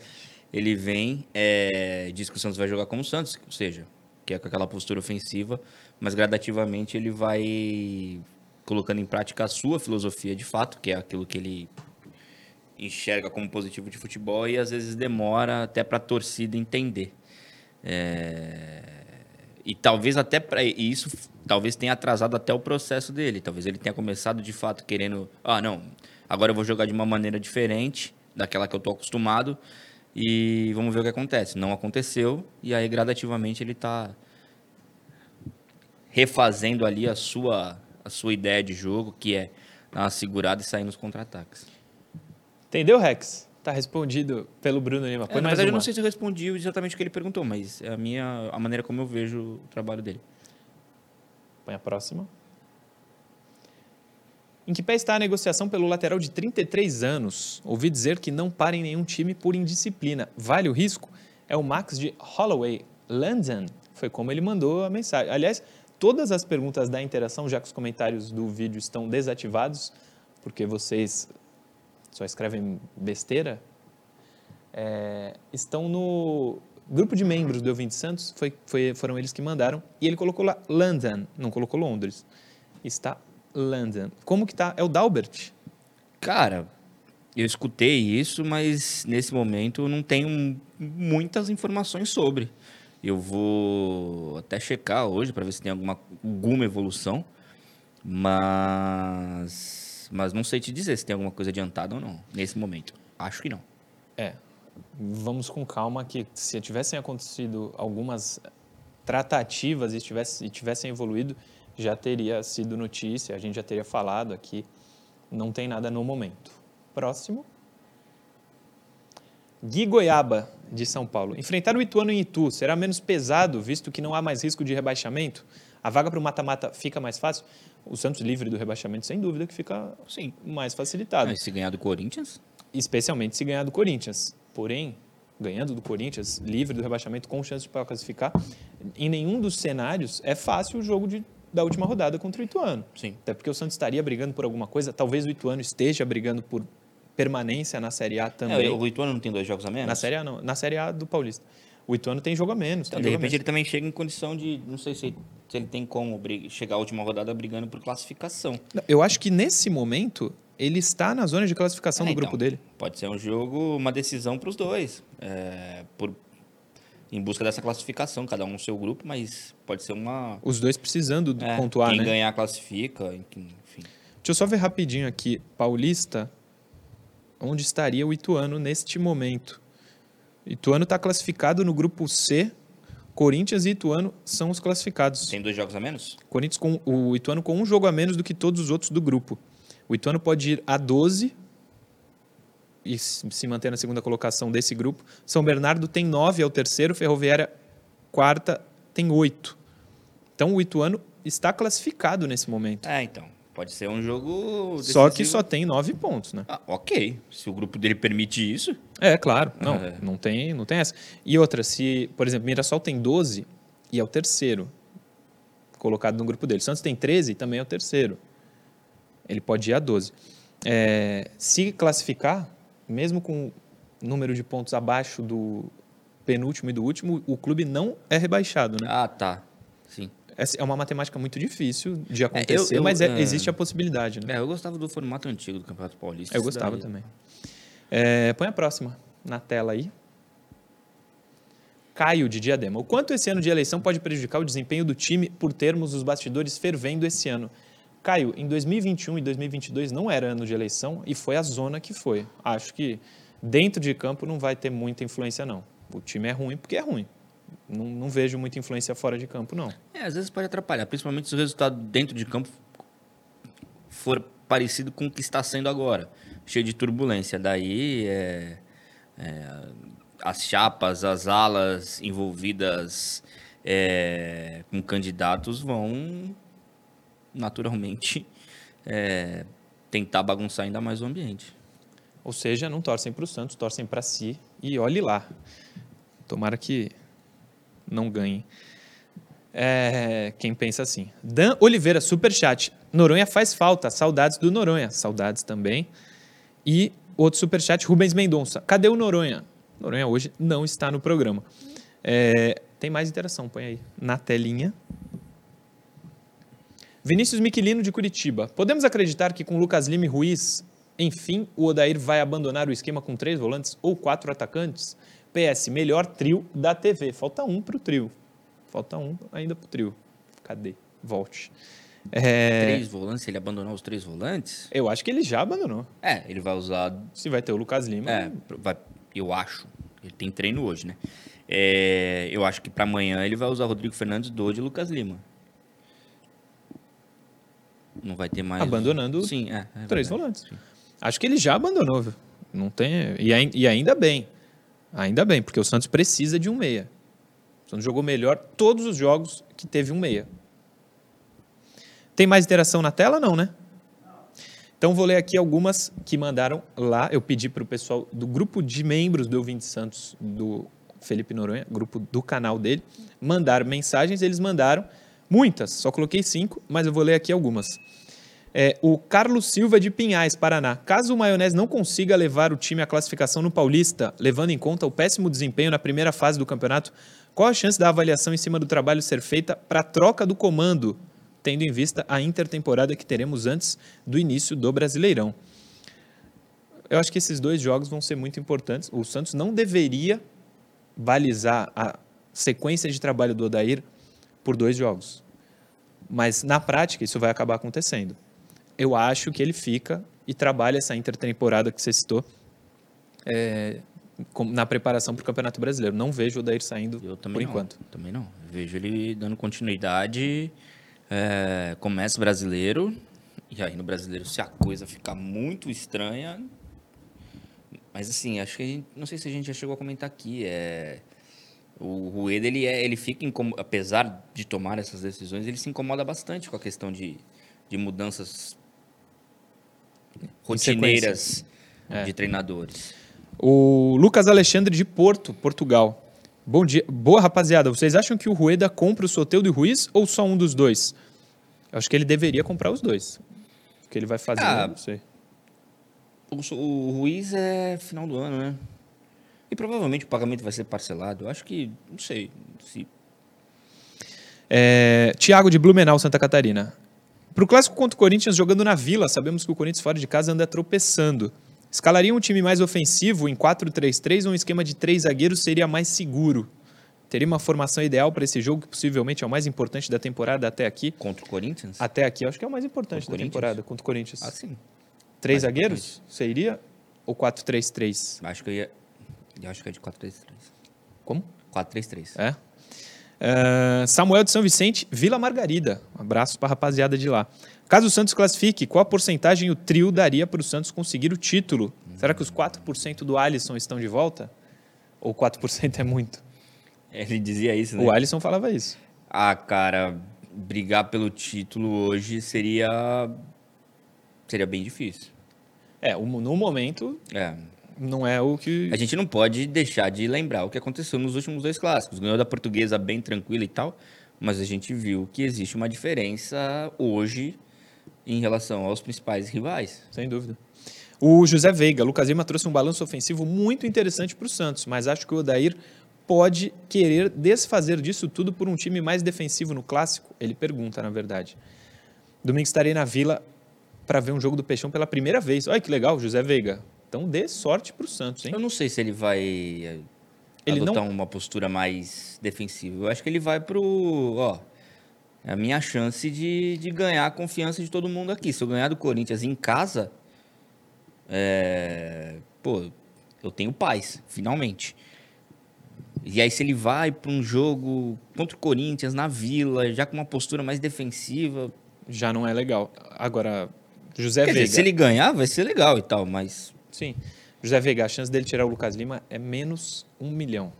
ele vem, é, diz que o Santos vai jogar como o Santos, ou seja, que é com aquela postura ofensiva, mas gradativamente ele vai colocando em prática a sua filosofia de fato, que é aquilo que ele enxerga como positivo de futebol e às vezes demora até para a torcida entender. É, E talvez até para isso talvez tenha atrasado até o processo dele. Talvez ele tenha começado de fato querendo, ah, não, agora eu vou jogar de uma maneira diferente daquela que eu tô acostumado e vamos ver o que acontece. Não aconteceu e aí gradativamente ele está refazendo ali a sua a sua ideia de jogo, que é dar uma segurada e sair nos contra-ataques. Entendeu, Rex? Tá respondido pelo Bruno Lima. É, Põe na mais verdade, eu não sei se eu respondi exatamente o que ele perguntou, mas é a minha a maneira como eu vejo o trabalho dele. Põe a próxima. Em que pé está a negociação pelo lateral de 33 anos? Ouvi dizer que não para em nenhum time por indisciplina. Vale o risco? É o Max de Holloway, London. Foi como ele mandou a mensagem. Aliás, todas as perguntas da interação, já que os comentários do vídeo estão desativados, porque vocês só escrevem besteira, é, estão no grupo de membros do Eu Santos, foi, foi- foram eles que mandaram, e ele colocou lá London, não colocou Londres. Está London. Como que tá? É o Dalbert? Cara, eu escutei isso, mas nesse momento eu não tenho muitas informações sobre. Eu vou até checar hoje para ver se tem alguma, alguma evolução, mas, mas não sei te dizer se tem alguma coisa adiantada ou não, nesse momento. Acho que não. É. Vamos com calma que se tivessem acontecido algumas tratativas e tivesse, e tivessem evoluído, já teria sido notícia, a gente já teria falado aqui. Não tem nada no momento. Próximo. Gui Goiaba, de São Paulo. Enfrentar o Ituano em Itu será menos pesado, visto que não há mais risco de rebaixamento? A vaga para o mata-mata fica mais fácil? O Santos livre do rebaixamento, sem dúvida, que fica Sim. mais facilitado Mas se ganhar do Corinthians, especialmente se ganhar do Corinthians. Porém, ganhando do Corinthians, livre do rebaixamento, com chance para classificar, em nenhum dos cenários é fácil o jogo de, da última rodada contra o Ituano. sim. Até porque o Santos estaria brigando por alguma coisa, talvez o Ituano esteja brigando por permanência na Série A também. É, o Ituano não tem dois jogos a menos? na Série A não, na Série A do Paulista. O Ituano tem jogo a menos. Então, de repente menos. ele também chega em condição de, não sei se, se ele tem como chegar à última rodada brigando por classificação. Eu acho que nesse momento ele está na zona de classificação É, do então, grupo dele. Pode ser um jogo, uma decisão para os dois, é, por, em busca dessa classificação, cada um no seu grupo, mas pode ser uma. Os dois precisando é, pontuar, quem né? ganhar classifica, enfim. Deixa eu só ver rapidinho aqui. Paulista, onde estaria o Ituano neste momento? Ituano está classificado no grupo C. Corinthians e Ituano são os classificados. Tem dois jogos a menos? Corinthians com o Ituano com um jogo a menos do que todos os outros do grupo. O Ituano pode ir a 12 e se manter na segunda colocação desse grupo. São Bernardo tem 9, é o terceiro. Ferroviária, quarta, tem 8. Então o Ituano está classificado nesse momento. É, então. Pode ser um jogo. Só que decisivo. só tem 9 pontos, né? Ah, ok. Se o grupo dele permite isso. É, claro. Não, É. não, tem, não tem essa. E outra, se, por exemplo, Mirassol tem 12 e é o terceiro colocado no grupo dele. Santos tem 13 e também é o terceiro. Ele pode ir a 12. É, se classificar, mesmo com número de pontos abaixo do, penúltimo e do último, o clube não é rebaixado, né? Ah, tá. Sim. É uma matemática muito difícil de acontecer, eu- mas é- é- existe a possibilidade, né? É, eu gostava do formato antigo do Campeonato Paulista. Eu gostava daí- também. É, põe a próxima na tela aí. Caio de Diadema. O quanto esse ano de eleição pode prejudicar o desempenho do time por termos os bastidores fervendo esse ano? Caio, em 2021 e 2022 não era ano de eleição e foi a zona que foi. Acho que dentro de campo não vai ter muita influência, não. O time é ruim porque é ruim. Não, não vejo muita influência fora de campo, não. É, às vezes pode atrapalhar, principalmente se o resultado dentro de campo for parecido com o que está sendo agora, cheio de turbulência. Daí, é, é, as chapas, as alas envolvidas é, com candidatos vão naturalmente é, tentar bagunçar ainda mais o ambiente. Ou seja, não torcem para o Santos, torcem para si e olhe lá. Tomara que não ganhe. É, quem pensa assim. Dan Oliveira, superchat. Noronha faz falta. Saudades do Noronha. Saudades também. E outro superchat, Rubens Mendonça. Cadê o Noronha? Noronha hoje não está no programa. É, tem mais interação, põe aí na telinha. Vinícius Miquilino de Curitiba. Podemos acreditar que com Lucas Lima e Ruiz, enfim, o Odair vai abandonar o esquema com três volantes ou quatro atacantes? PS, melhor trio da TV. Falta um para o trio. Falta um ainda para o trio. Cadê? Volte. É, Três volantes, ele abandonar os três volantes, eu acho que ele já abandonou. é, ele vai usar Se vai ter o Lucas Lima. É, vai- eu acho. Ele tem treino hoje, né? É, eu acho que para amanhã ele vai usar Rodrigo Fernandes, Dodi e Lucas Lima. Não vai ter mais. Abandonando Sim, é. é três volantes. Acho que ele já abandonou. viu? Não tem. E, ai- ainda bem. Ainda bem, porque o Santos precisa de um meia. O Santos jogou melhor todos os jogos que teve um meia. Tem mais interação na tela? Não, né? Então vou ler aqui algumas que mandaram lá. Eu pedi para o pessoal do grupo de membros do Ouvinte Santos, do Felipe Noronha, grupo do canal dele, mandaram mensagens. Eles mandaram muitas, só coloquei cinco, mas eu vou ler aqui algumas. É, o Carlos Silva de Pinhais, Paraná. Caso o Maionese não consiga levar o time à classificação no Paulista, levando em conta o péssimo desempenho na primeira fase do campeonato, qual a chance da avaliação em cima do trabalho ser feita para a troca do comando, tendo em vista a intertemporada que teremos antes do início do Brasileirão? Eu acho que esses dois jogos vão ser muito importantes. O Santos não deveria balizar a sequência de trabalho do Odair por dois jogos. Mas na prática isso vai acabar acontecendo. Eu acho que ele fica e trabalha essa intertemporada que você citou é, na preparação para o Campeonato Brasileiro. Não vejo o Odair saindo por não. enquanto. Também não. Vejo ele dando continuidade. É, começa o brasileiro. E aí no brasileiro, se a coisa ficar muito estranha. Mas assim, acho que a gente, não sei se a gente já chegou a comentar aqui. É, o Rueda, ele, é, ele fica, incomo- apesar de tomar essas decisões, ele se incomoda bastante com a questão de, de mudanças rotineiras É. de treinadores. O Lucas Alexandre de Porto, Portugal. Bom dia. Boa, rapaziada. Vocês acham que o Rueda compra o Soteldo e o Ruiz ou só um dos dois? Eu acho que ele deveria comprar os dois. O que ele vai fazer, Ah, não sei. O, o Ruiz é final do ano, né? E provavelmente o pagamento vai ser parcelado. Eu acho que, não sei, se É, Tiago de Blumenau, Santa Catarina. Para o clássico contra o Corinthians jogando na Vila, sabemos que o Corinthians fora de casa anda tropeçando. Escalaria um time mais ofensivo em 4-3-3 ou um esquema de três zagueiros seria mais seguro? Teria uma formação ideal para esse jogo, que possivelmente é o mais importante da temporada até aqui. contra o Corinthians. Até aqui, acho que é o mais importante Contra da temporada, contra o Corinthians. Ah, sim. Três mais zagueiros? Você iria? Ou 4-3-3? Acho que eu ia. Eu acho que é de 4-3-3. Como? 4-3-3. É. Ah, Samuel de São Vicente, Vila Margarida. Um abraço para a rapaziada de lá. Caso o Santos classifique, qual a porcentagem o trio daria para o Santos conseguir o título? Será que os 4% do Alisson estão de volta? Ou 4% é muito? Ele dizia isso, né? O Alisson falava isso. Ah, cara, brigar pelo título hoje seria. Seria bem difícil. É, no momento, É. não é o que. A gente não pode deixar de lembrar o que aconteceu nos últimos dois clássicos. Ganhou da portuguesa bem tranquila e tal, mas a gente viu que existe uma diferença hoje em relação aos principais rivais. Sem dúvida. O José Veiga, Lucas Lima trouxe um balanço ofensivo muito interessante para o Santos, mas acho que o Odair pode querer desfazer disso tudo por um time mais defensivo no clássico? Ele pergunta, na verdade. Domingo estarei na Vila para ver um jogo do Peixão pela primeira vez. Olha que legal, José Veiga. Então dê sorte para o Santos, hein? Eu não sei se ele vai eh, Ele adotar não- uma postura mais defensiva. Eu acho que ele vai pro. Ó, é a minha chance de, de ganhar a confiança de todo mundo aqui. Se eu ganhar do Corinthians em casa, é, pô, eu tenho paz, finalmente. E aí, se ele vai para um jogo contra o Corinthians na Vila, já com uma postura mais defensiva. Já não é legal. Agora, José Quer Veiga. dizer, se ele ganhar, vai ser legal e tal, mas. Sim. José Veiga, a chance dele tirar o Lucas Lima é menos um milhão.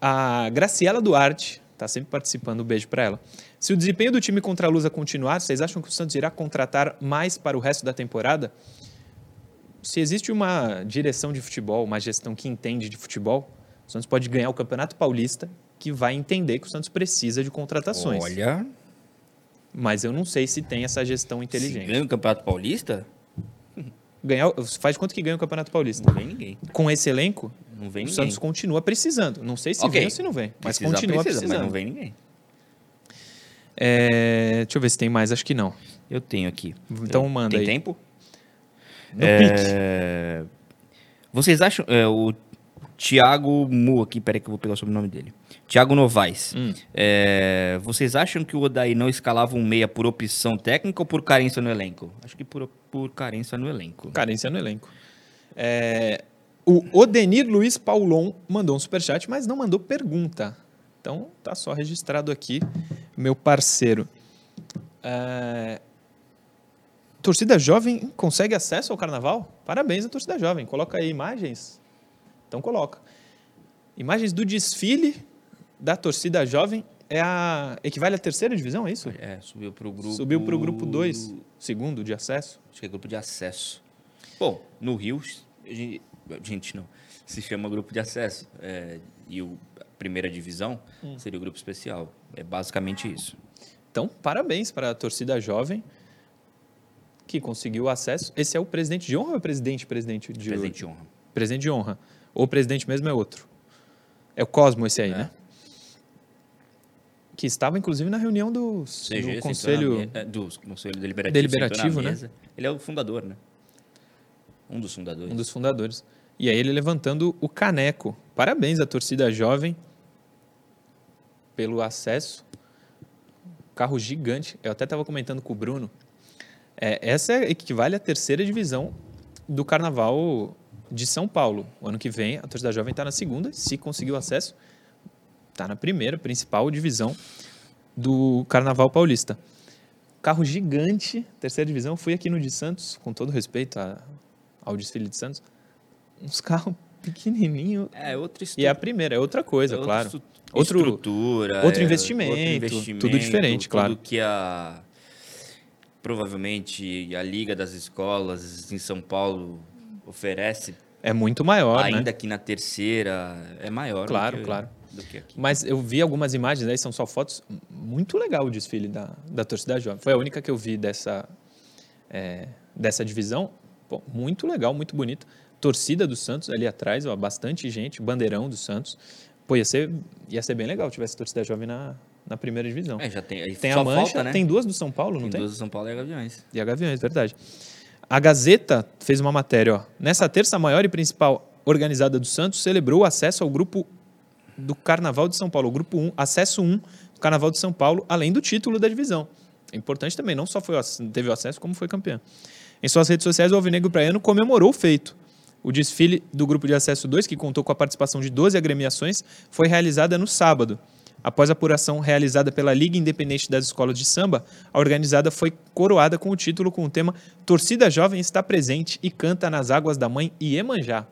A Graciela Duarte está sempre participando, um beijo para ela. Se o desempenho do time contra a Lusa continuar, vocês acham que o Santos irá contratar mais para o resto da temporada? Se existe uma direção de futebol, uma gestão que entende de futebol, o Santos pode ganhar o Campeonato Paulista, que vai entender que o Santos precisa de contratações. Olha. Mas eu não sei se tem essa gestão Se inteligente. ganha o Campeonato Paulista, Ganhar, faz quanto que ganha o Campeonato Paulista? não vem ninguém. Com esse elenco, Não vem o ninguém. Santos continua precisando. Não sei se Ok. vem ou se não vem, mas Precisar, continua precisa, precisando. Mas não vem ninguém. É, deixa eu ver se tem mais, acho que não. Eu tenho aqui. Então manda Tem aí. tempo? No pique. É, Vocês acham. é, o Thiago Mu aqui, peraí que eu vou pegar o sobrenome dele. Thiago Novaes. Hum. É, Vocês acham que o Odaí não escalava um meia por opção técnica ou por carência no elenco? Acho que por, por carência no elenco. Carência no elenco. É, o Odenir Luiz Paulon mandou um superchat, mas não mandou pergunta. Então tá só registrado aqui, meu parceiro. É, torcida jovem consegue acesso ao carnaval? Parabéns à torcida jovem. Coloca aí imagens. Então coloca. Imagens do desfile da torcida jovem é a equivale à terceira divisão, é isso? É, subiu pro grupo. Subiu para o grupo 2, segundo de acesso. Acho que é grupo de acesso. Bom, no Rio, a gente, a gente não. Se chama grupo de acesso. é, e o, a primeira divisão Hum. seria o grupo especial. É basicamente isso. Então, parabéns para a torcida jovem que conseguiu acesso. Esse é o presidente de honra ou é o presidente presidente de Presente de honra. presidente de honra? Ou o presidente mesmo é outro? É o Cosmo esse aí, É. né? Que estava inclusive na reunião do, CG, do conselho na é, do conselho deliberativo. Deliberativo, né? Ele é o fundador, né? Um dos fundadores. um dos fundadores. E aí ele levantando o caneco. Parabéns à torcida jovem pelo acesso. Carro gigante. Eu até estava comentando com o Bruno. É, essa equivale à terceira divisão do Carnaval de São Paulo. O ano que vem a torcida jovem está na segunda. Se conseguiu acesso, está na primeira, principal divisão do Carnaval Paulista. Carro gigante, terceira divisão. Fui aqui no de Santos, com todo respeito a- ao desfile de Santos. Uns carros pequenininhos. É, outra E é a primeira, é outra coisa, é outra claro. estru- Outro- estrutura. outro é, investimento, tudo diferente, claro. Tudo que a... Provavelmente a Liga das Escolas em São Paulo oferece, É muito maior, ainda né? aqui na terceira, é maior. Claro, que- claro. Do que aqui. Mas eu vi algumas imagens aí, são só fotos. Muito legal o desfile da, da torcida jovem. Foi a única que eu vi dessa, é, dessa divisão. Pô, muito legal, muito bonito. Torcida do Santos ali atrás, ó, bastante gente, bandeirão do Santos. Pô, ia ser, ia ser bem legal se tivesse torcida jovem na, na primeira divisão. É, já tem. tem a Mancha, falta, né? tem duas do São Paulo, não Tem tem? duas do São Paulo e a Gaviões. E a Gaviões, verdade. A Gazeta fez uma matéria, ó. Nessa terça maior e principal organizada do Santos, celebrou o acesso ao grupo do Carnaval de São Paulo, o grupo 1, acesso 1 do Carnaval de São Paulo, além do título da divisão. É importante também, não só foi, teve o acesso, como foi campeão. Em suas redes sociais, o Alvinegro Praiano comemorou o feito. O desfile do grupo de acesso 2, que contou com a participação de 12 agremiações, foi realizada no sábado. Após a apuração realizada pela Liga Independente das Escolas de Samba, a organizada foi coroada com o título com o tema Torcida Jovem está presente e canta nas águas da mãe Iemanjá.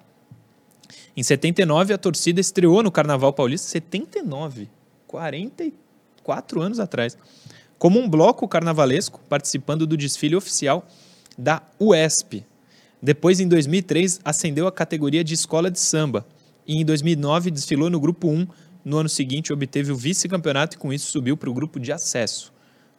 Em 79, a torcida estreou no Carnaval Paulista, 79, 44 anos atrás, como um bloco carnavalesco, participando do desfile oficial da UESP. Depois, em 2003, ascendeu à categoria de escola de samba. E em 2009, desfilou no grupo 1. No ano seguinte, obteve o vice-campeonato e, com isso, subiu para o grupo de acesso.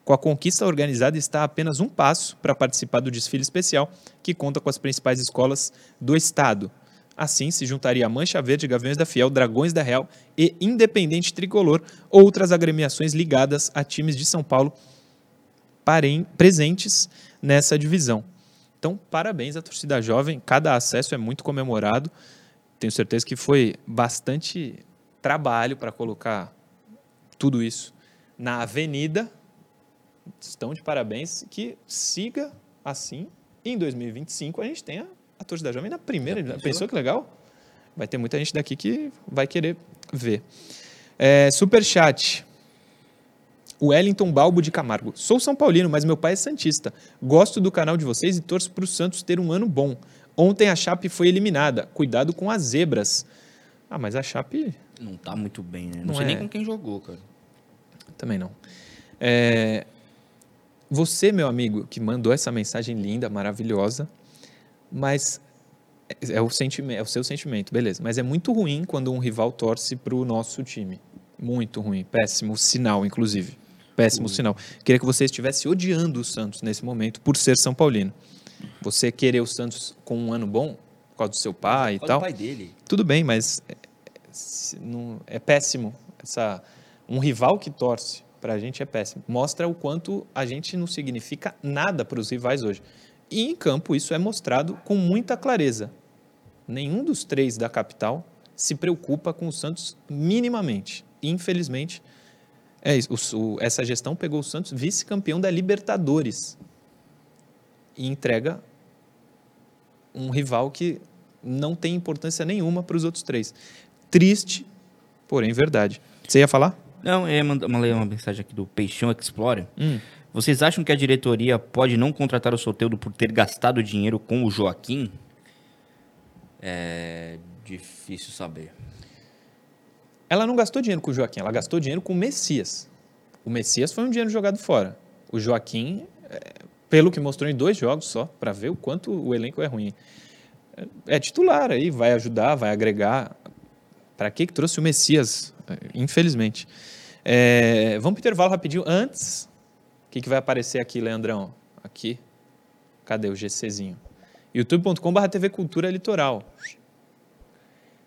Com a conquista organizada, está a apenas um passo para participar do desfile especial, que conta com as principais escolas do estado. Assim, se juntaria a Mancha Verde, Gaviões da Fiel, Dragões da Real e Independente Tricolor, outras agremiações ligadas a times de São Paulo parem, presentes nessa divisão. Então, parabéns à torcida jovem, cada acesso é muito comemorado. Tenho certeza que foi bastante trabalho para colocar tudo isso na avenida. Estão de parabéns, que siga assim. Em 2025 a gente tenha torcida jovem na primeira. pensou? Pensou que legal? Vai ter muita gente daqui que vai querer ver. É, Superchat. Wellington Balbo de Camargo. Sou São Paulino, mas meu pai é Santista. Gosto do canal de vocês e torço para o Santos ter um ano bom. Ontem a Chape foi eliminada. Cuidado com as zebras. Ah, mas a Chape Não tá muito bem, né? Não, Não sei é. nem com quem jogou, cara. também não. É, Você, meu amigo, que mandou essa mensagem linda, maravilhosa, mas é o, sentimento, é o seu sentimento, beleza. Mas é muito ruim quando um rival torce para o nosso time. Muito ruim. Péssimo sinal, inclusive. Péssimo sinal. Queria que você estivesse odiando o Santos nesse momento por ser São Paulino. Você querer o Santos com um ano bom, por causa do seu pai e tal. o pai dele. Tudo bem, mas é, é péssimo. Essa, um rival que torce para a gente é péssimo. Mostra o quanto a gente não significa nada para os rivais hoje. E em campo isso é mostrado com muita clareza. Nenhum dos três da capital se preocupa com o Santos minimamente. Infelizmente, é isso. O- essa gestão pegou o Santos vice-campeão da Libertadores e entrega um rival que não tem importância nenhuma para os outros três. Triste, porém verdade. Você ia falar? Não, manda- mandei uma mensagem aqui do Peixão Explorer. Hum. Vocês acham que a diretoria pode não contratar o Soteldo por ter gastado dinheiro com o Joaquim? É difícil saber. Ela não gastou dinheiro com o Joaquim, ela gastou dinheiro com o Messias. O Messias foi um dinheiro jogado fora. O Joaquim, é, pelo que mostrou em dois jogos só, para ver o quanto o elenco é ruim. É, é titular aí, vai ajudar, vai agregar. Para que que trouxe o Messias? É, Infelizmente. É, vamos para o intervalo rapidinho. Antes, o que, que vai aparecer aqui, Leandrão? Aqui. Cadê o GCzinho? youtube.com.br TV Cultura Litoral.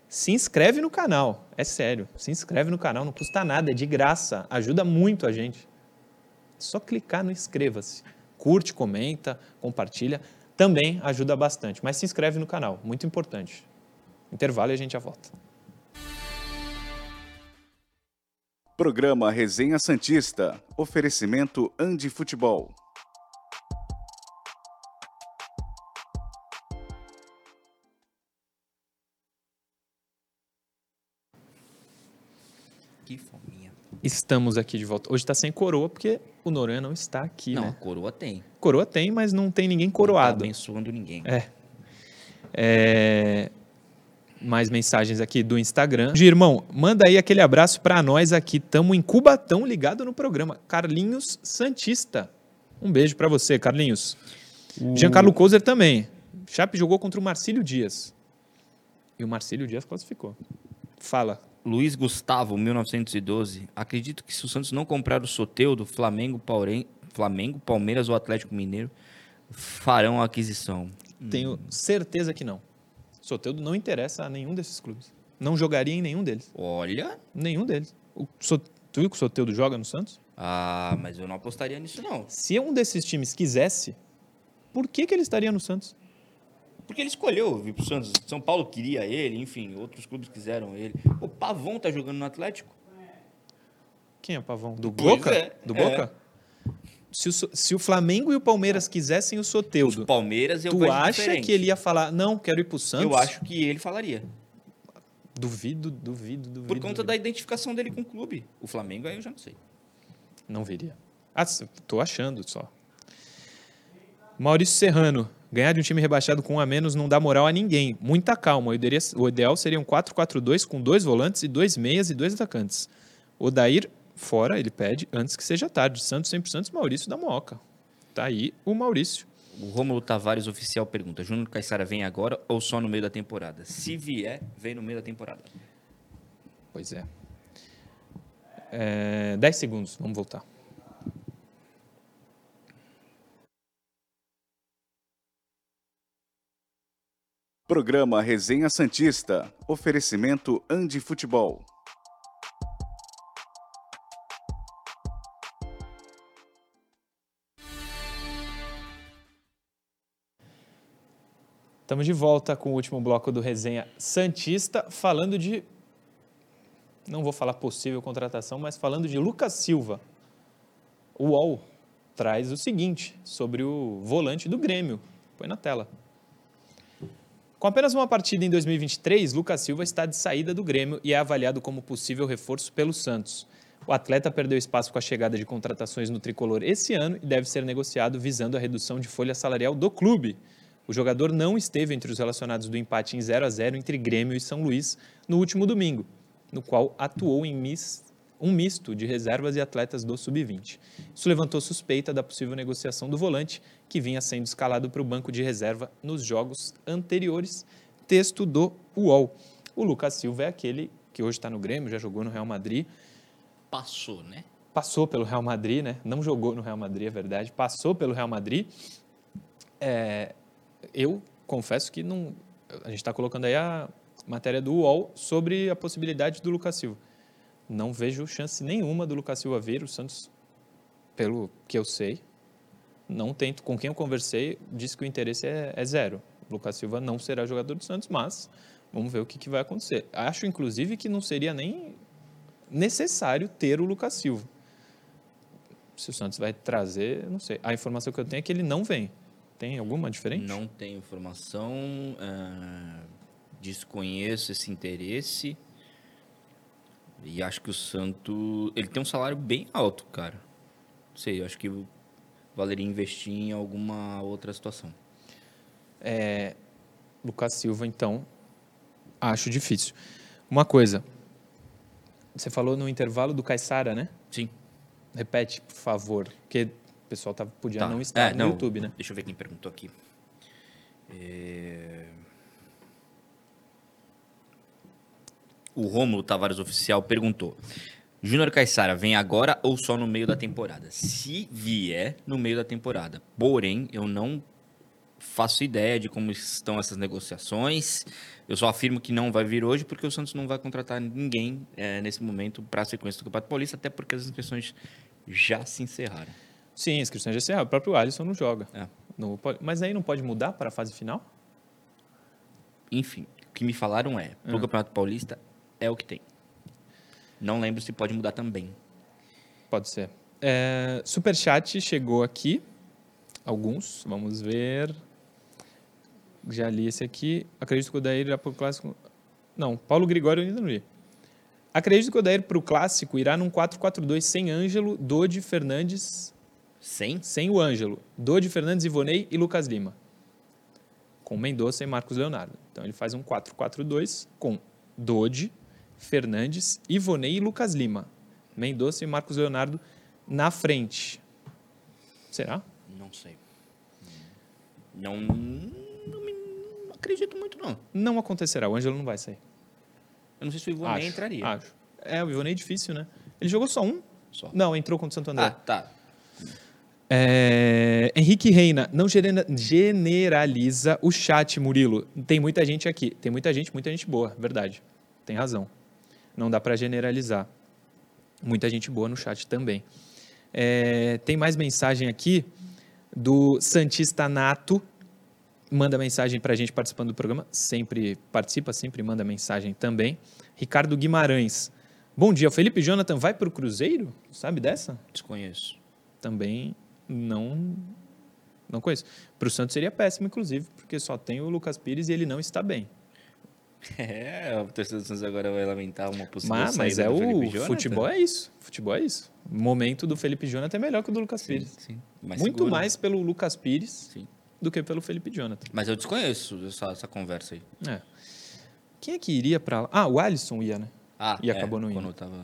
Se inscreve no canal, é sério. Se inscreve no canal, não custa nada, é de graça, ajuda muito a gente. É só clicar no inscreva-se. Curte, comenta, compartilha, também ajuda bastante. Mas se inscreve no canal, muito importante. Intervalo e a gente já volta. Programa Resenha Santista. Oferecimento Andi Futebol. Que fominha. Estamos aqui de volta. Hoje está sem coroa porque o Noronha não está aqui, não, né? coroa tem. Coroa tem, mas não tem ninguém Não tá coroado. abençoando ninguém. É. É, Mais mensagens aqui do Instagram. De irmão, manda aí aquele abraço pra nós aqui. Tamo em Cubatão ligado no programa. Carlinhos Santista. Um beijo pra você, Carlinhos. Giancarlo Couser também. Chape jogou contra o Marcílio Dias. E o Marcílio Dias classificou. Fala. Luiz Gustavo, 1912. Acredito que se o Santos não comprar o Soteudo, Flamengo, Paure- Flamengo, Palmeiras ou Atlético Mineiro farão a aquisição. Tenho certeza que não. Soteudo não interessa a nenhum desses clubes. Não jogaria em nenhum deles. Olha. Nenhum deles. O So- Tu viu que o Soteudo joga no Santos? Ah, mas eu não apostaria nisso, não. Se um desses times quisesse, por que, que ele estaria no Santos? Porque ele escolheu vir pro Santos. São Paulo queria ele, enfim, outros clubes quiseram ele. O Pavão tá jogando no Atlético. Quem é o Pavão? Do Pois Boca? é, Do é. Se o, se o Flamengo e o Palmeiras quisessem o Os Soteudo, Palmeiras eu tu acha diferente. que ele ia falar, não, quero ir pro Santos? Eu acho que ele falaria. Duvido, duvido, duvido. Por conta duvido. da identificação dele com o clube. O Flamengo aí eu já não sei. Não viria. Ah, tô achando só. Maurício Serrano. Ganhar de um time rebaixado com um a menos não dá moral a ninguém. Muita calma. O ideal, o ideal seria um 4-4-2 com dois volantes e dois meias e dois atacantes. O Dair fora, ele pede, antes que seja tarde. Santos sempre Santos, Maurício da Moca. Tá aí o Maurício. O Rômulo Tavares oficial pergunta: Júnior Caixara vem agora ou só no meio da temporada? Se vier, vem no meio da temporada. Pois é. é 10 segundos, vamos voltar. Programa Resenha Santista. Oferecimento Andi Futebol. Estamos de volta com o último bloco do Resenha Santista, falando de. Não vou falar possível contratação, mas falando de Lucas Silva. O UOL traz o seguinte sobre o volante do Grêmio. Põe na tela. Com apenas uma partida em 2023, Lucas Silva está de saída do Grêmio e é avaliado como possível reforço pelo Santos. O atleta perdeu espaço com a chegada de contratações no tricolor esse ano e deve ser negociado visando a redução de folha salarial do clube. O jogador não esteve entre os relacionados do empate em 0 a 0 entre Grêmio e São Luís no último domingo, no qual atuou em mis, um misto de reservas e atletas do sub-20. Isso levantou suspeita da possível negociação do volante, que vinha sendo escalado para o banco de reserva nos jogos anteriores. Texto do UOL. O Lucas Silva é aquele que hoje está no Grêmio, já jogou no Real Madrid. Passou, né? Passou pelo Real Madrid, né? Não jogou no Real Madrid, é verdade. Passou pelo Real Madrid. É, eu confesso que não. A gente está colocando aí a matéria do UOL sobre a possibilidade do Lucas Silva. Não vejo chance nenhuma do Lucas Silva vir. O Santos, pelo que eu sei, não tento. Com quem eu conversei, disse que o interesse é, é zero. O Lucas Silva não será jogador do Santos, mas vamos ver o que, que vai acontecer. Acho, inclusive, que não seria nem necessário ter o Lucas Silva. Se o Santos vai trazer, não sei. A informação que eu tenho é que ele não vem. Tem alguma diferente? Não tenho informação, uh, desconheço esse interesse. E acho que o Santo. Ele tem um salário bem alto, cara. Não sei, acho que valeria investir em alguma outra situação. É, Lucas Silva, então, acho difícil. Uma coisa. Você falou no intervalo do Caissara, né? Sim. Repete, por favor. Porque o pessoal tá, podia tá. não estar é, no não, YouTube, né? Deixa eu ver quem perguntou aqui. É... O Rômulo Tavares Oficial perguntou: Júnior Caixara vem agora ou só no meio da temporada? Se vier no meio da temporada. Porém, eu não faço ideia de como estão essas negociações. Eu só afirmo que não vai vir hoje porque o Santos não vai contratar ninguém é, nesse momento para a sequência do Campeonato Paulista, até porque as inscrições já se encerraram. Sim, inscrição de GCA. O próprio Alisson não joga. É. Mas aí não pode mudar para a fase final? Enfim, o que me falaram é, para o ah. Campeonato Paulista é o que tem. Não lembro se pode mudar também. Pode ser. É, Superchat chegou aqui. Alguns, vamos ver. Já li esse aqui. Acredito que o Daír irá para o clássico. Não, Paulo Gregório ainda não li. Acredito que o Daír para o clássico irá num 4-4-2 sem Ângelo, Dodi, Fernandes sem? Sem o Ângelo. Dodi, Fernandes, Ivonei e Lucas Lima. Com Mendonça e Marcos Leonardo. Então ele faz um 4-4-2 com Dodi, Fernandes, Ivonei e Lucas Lima. Mendonça e Marcos Leonardo na frente. Será? Não sei. Não, não, não acredito muito, não. Não acontecerá. O Ângelo não vai sair. Eu não sei se o Ivonei acho, entraria. Acho. É, o Ivonei é difícil, né? Ele jogou só um? Só. Não, entrou contra o Santo André. Ah, tá. É, Henrique Reina, não generaliza o chat, Murilo. Tem muita gente aqui. Tem muita gente, muita gente boa, verdade. Tem razão. Não dá para generalizar. Muita gente boa no chat também. É, tem mais mensagem aqui do Santista Nato. Manda mensagem para a gente participando do programa. Sempre participa, sempre manda mensagem também. Ricardo Guimarães. Bom dia, Felipe Jonathan vai para o Cruzeiro? Sabe dessa? Desconheço. Também não não conheço. Para o Santos seria péssimo, inclusive, porque só tem o Lucas Pires e ele não está bem. É, o torcedor do Santos agora vai lamentar uma possível mas, mas é o futebol é isso. Futebol é isso. O momento do Felipe Jonathan é melhor que o do Lucas sim, Pires. Sim. Mais Muito seguro. mais pelo Lucas Pires sim. do que pelo Felipe Jonathan. Mas eu desconheço essa, essa conversa aí. É. Quem é que iria para lá? Ah, o Alisson ia, né? Ah, e é, acabou não indo. Quando eu tava...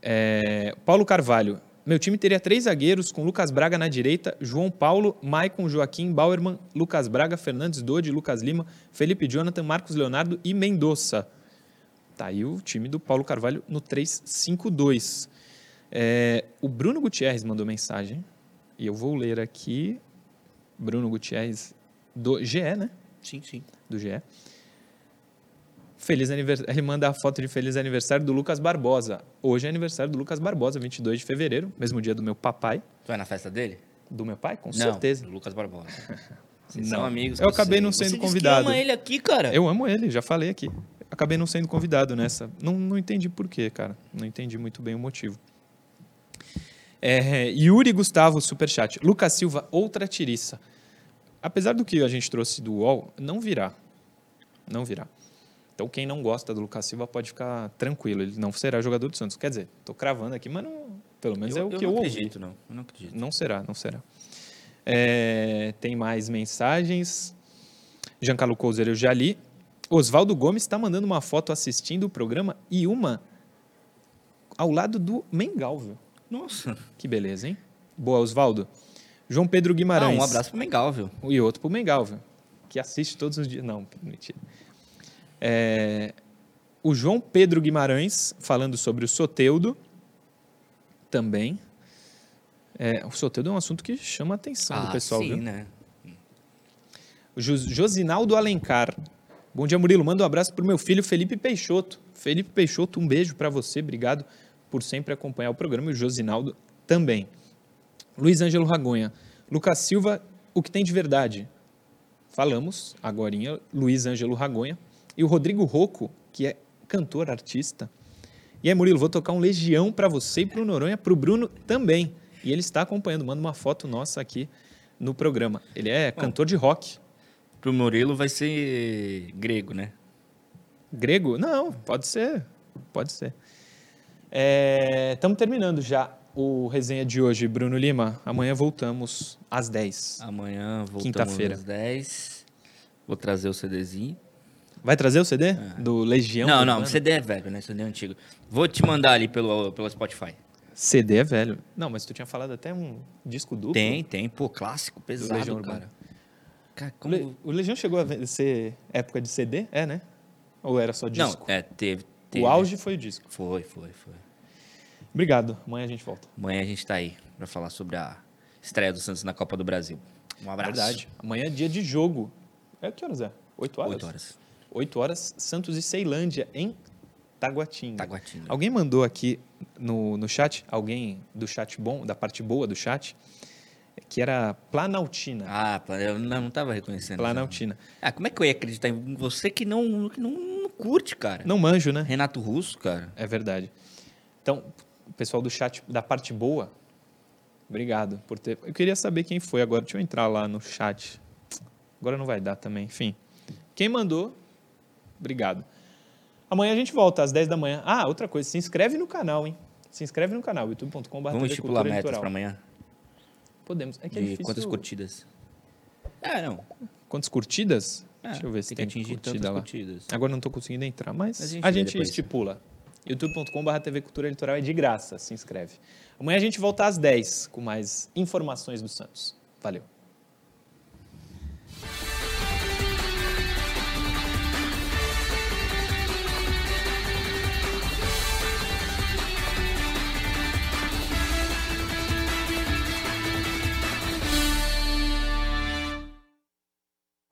É, Paulo Carvalho. Meu time teria três zagueiros com Lucas Braga na direita, João Paulo, Maicon, Joaquim, Bauerman, Lucas Braga, Fernandes Dodi, Lucas Lima, Felipe Jonathan, Marcos Leonardo e Mendonça. Tá aí o time do Paulo Carvalho no 3-5-2. É, o Bruno Gutierrez mandou mensagem, e eu vou ler aqui. Bruno Gutierrez do GE, né? Sim, sim. do GE. Feliz aniversário. Ele manda a foto de feliz aniversário do Lucas Barbosa. Hoje é aniversário do Lucas Barbosa, 22 de fevereiro, mesmo dia do meu papai. Tu vai na festa dele? Do meu pai? Com Não, certeza. do Lucas Barbosa. Vocês Não. são amigos. Eu acabei sei. não sendo Você convidado. Que ama ele aqui, cara. Eu amo ele, já falei aqui. Acabei não sendo convidado nessa. Não, não entendi por quê, cara. Não entendi muito bem o motivo. É, Yuri Gustavo, superchat. Lucas Silva, outra tiriça. Apesar do que a gente trouxe do UOL, não virá. Não virá. Então, quem não gosta do Lucas Silva pode ficar tranquilo. Ele não será jogador do Santos. Quer dizer, tô cravando aqui, mas não, pelo menos é o que eu não ouvi. acredito, não. Eu não acredito. Não será, não será. É, tem mais mensagens. Giancarlo Couser, eu já li. Oswaldo Gomes está mandando uma foto assistindo o programa e uma ao lado do Mengal, viu? Nossa. Que beleza, hein? Boa, Oswaldo. João Pedro Ah, Guimarães. um abraço pro Mengal, viu? E outro pro Mengal, viu? Que assiste todos os dias. Não, mentira. É, o João Pedro Guimarães, falando sobre o Soteudo, também. É, o Soteudo é um assunto que chama a atenção do pessoal, Ah, sim, viu? né? O Jos- Josinaldo Alencar. Bom dia, Murilo. Manda um abraço pro meu filho Felipe Peixoto. Felipe Peixoto, um beijo para você. Obrigado por sempre acompanhar o programa. E o Josinaldo também. Luiz Ângelo Ragonha. Lucas Silva, o que tem de verdade? Falamos, agorinha, Luiz Ângelo Ragonha. E o Rodrigo Rocco, que é cantor, artista. E aí, Murilo, vou tocar um Legião para você e pro Noronha, pro Bruno também. E ele está acompanhando, manda uma foto nossa aqui no programa. Ele é cantor de rock. Pro Murilo vai ser grego, né? Grego? Não, pode ser. Pode ser. Estamos terminando já o resenha de hoje, Bruno Lima. Amanhã voltamos às 10. Amanhã voltamos Quinta-feira. às 10. Vou trazer o CDzinho. Vai trazer o CD? Do Legião? não, do não, Urbano? CD é velho, né? CD é antigo. Vou te mandar ali pelo, pelo Spotify. CD é velho. Não, mas tu tinha falado até um disco duplo. Tem, tem. Pô, clássico, pesado, Legião cara. Cara, O, como... Le- o Legião chegou a ser época de CD? É, né? Ou era só Não, disco? é, teve, teve. o auge foi o disco. Foi, foi, foi. Obrigado. Amanhã a gente volta. Amanhã a gente tá aí pra falar sobre a estreia do Santos na Copa do Brasil. Um abraço. Verdade. Amanhã é dia de jogo. É que horas é? 8 horas? 8 horas. 8 horas, Santos e Ceilândia, em Taguatinga. Taguatinga. Alguém mandou aqui no, no chat, alguém do chat bom, da parte boa do chat, que era Planaltina. Ah, eu não, não tava reconhecendo. Planaltina. Ah, como é que eu ia acreditar em você que não, que não, não curte, cara? Não manjo, né? Renato Russo, cara. É verdade. Então, o pessoal do chat da parte boa, obrigado por ter. Eu queria saber quem foi agora. Deixa eu entrar lá no chat. Agora não vai dar também. Enfim. Quem mandou, obrigado. Amanhã a gente volta às 10 da manhã. Ah, outra coisa, se inscreve no canal, hein? Se inscreve no canal, youtube.com.br. Vamos estipular metas pra amanhã? Podemos. É que é difícil. quantas curtidas? Ah, não. Quantas curtidas? Ah, Deixa eu ver se tem atingir curtida tantas lá. curtidas. Agora não estou conseguindo entrar, mas, Mas a a gente gente, vê depois. estipula. youtube.com.br TV Cultura Litoral é de graça, se inscreve. Amanhã a gente volta às 10 com mais informações do Santos. Valeu.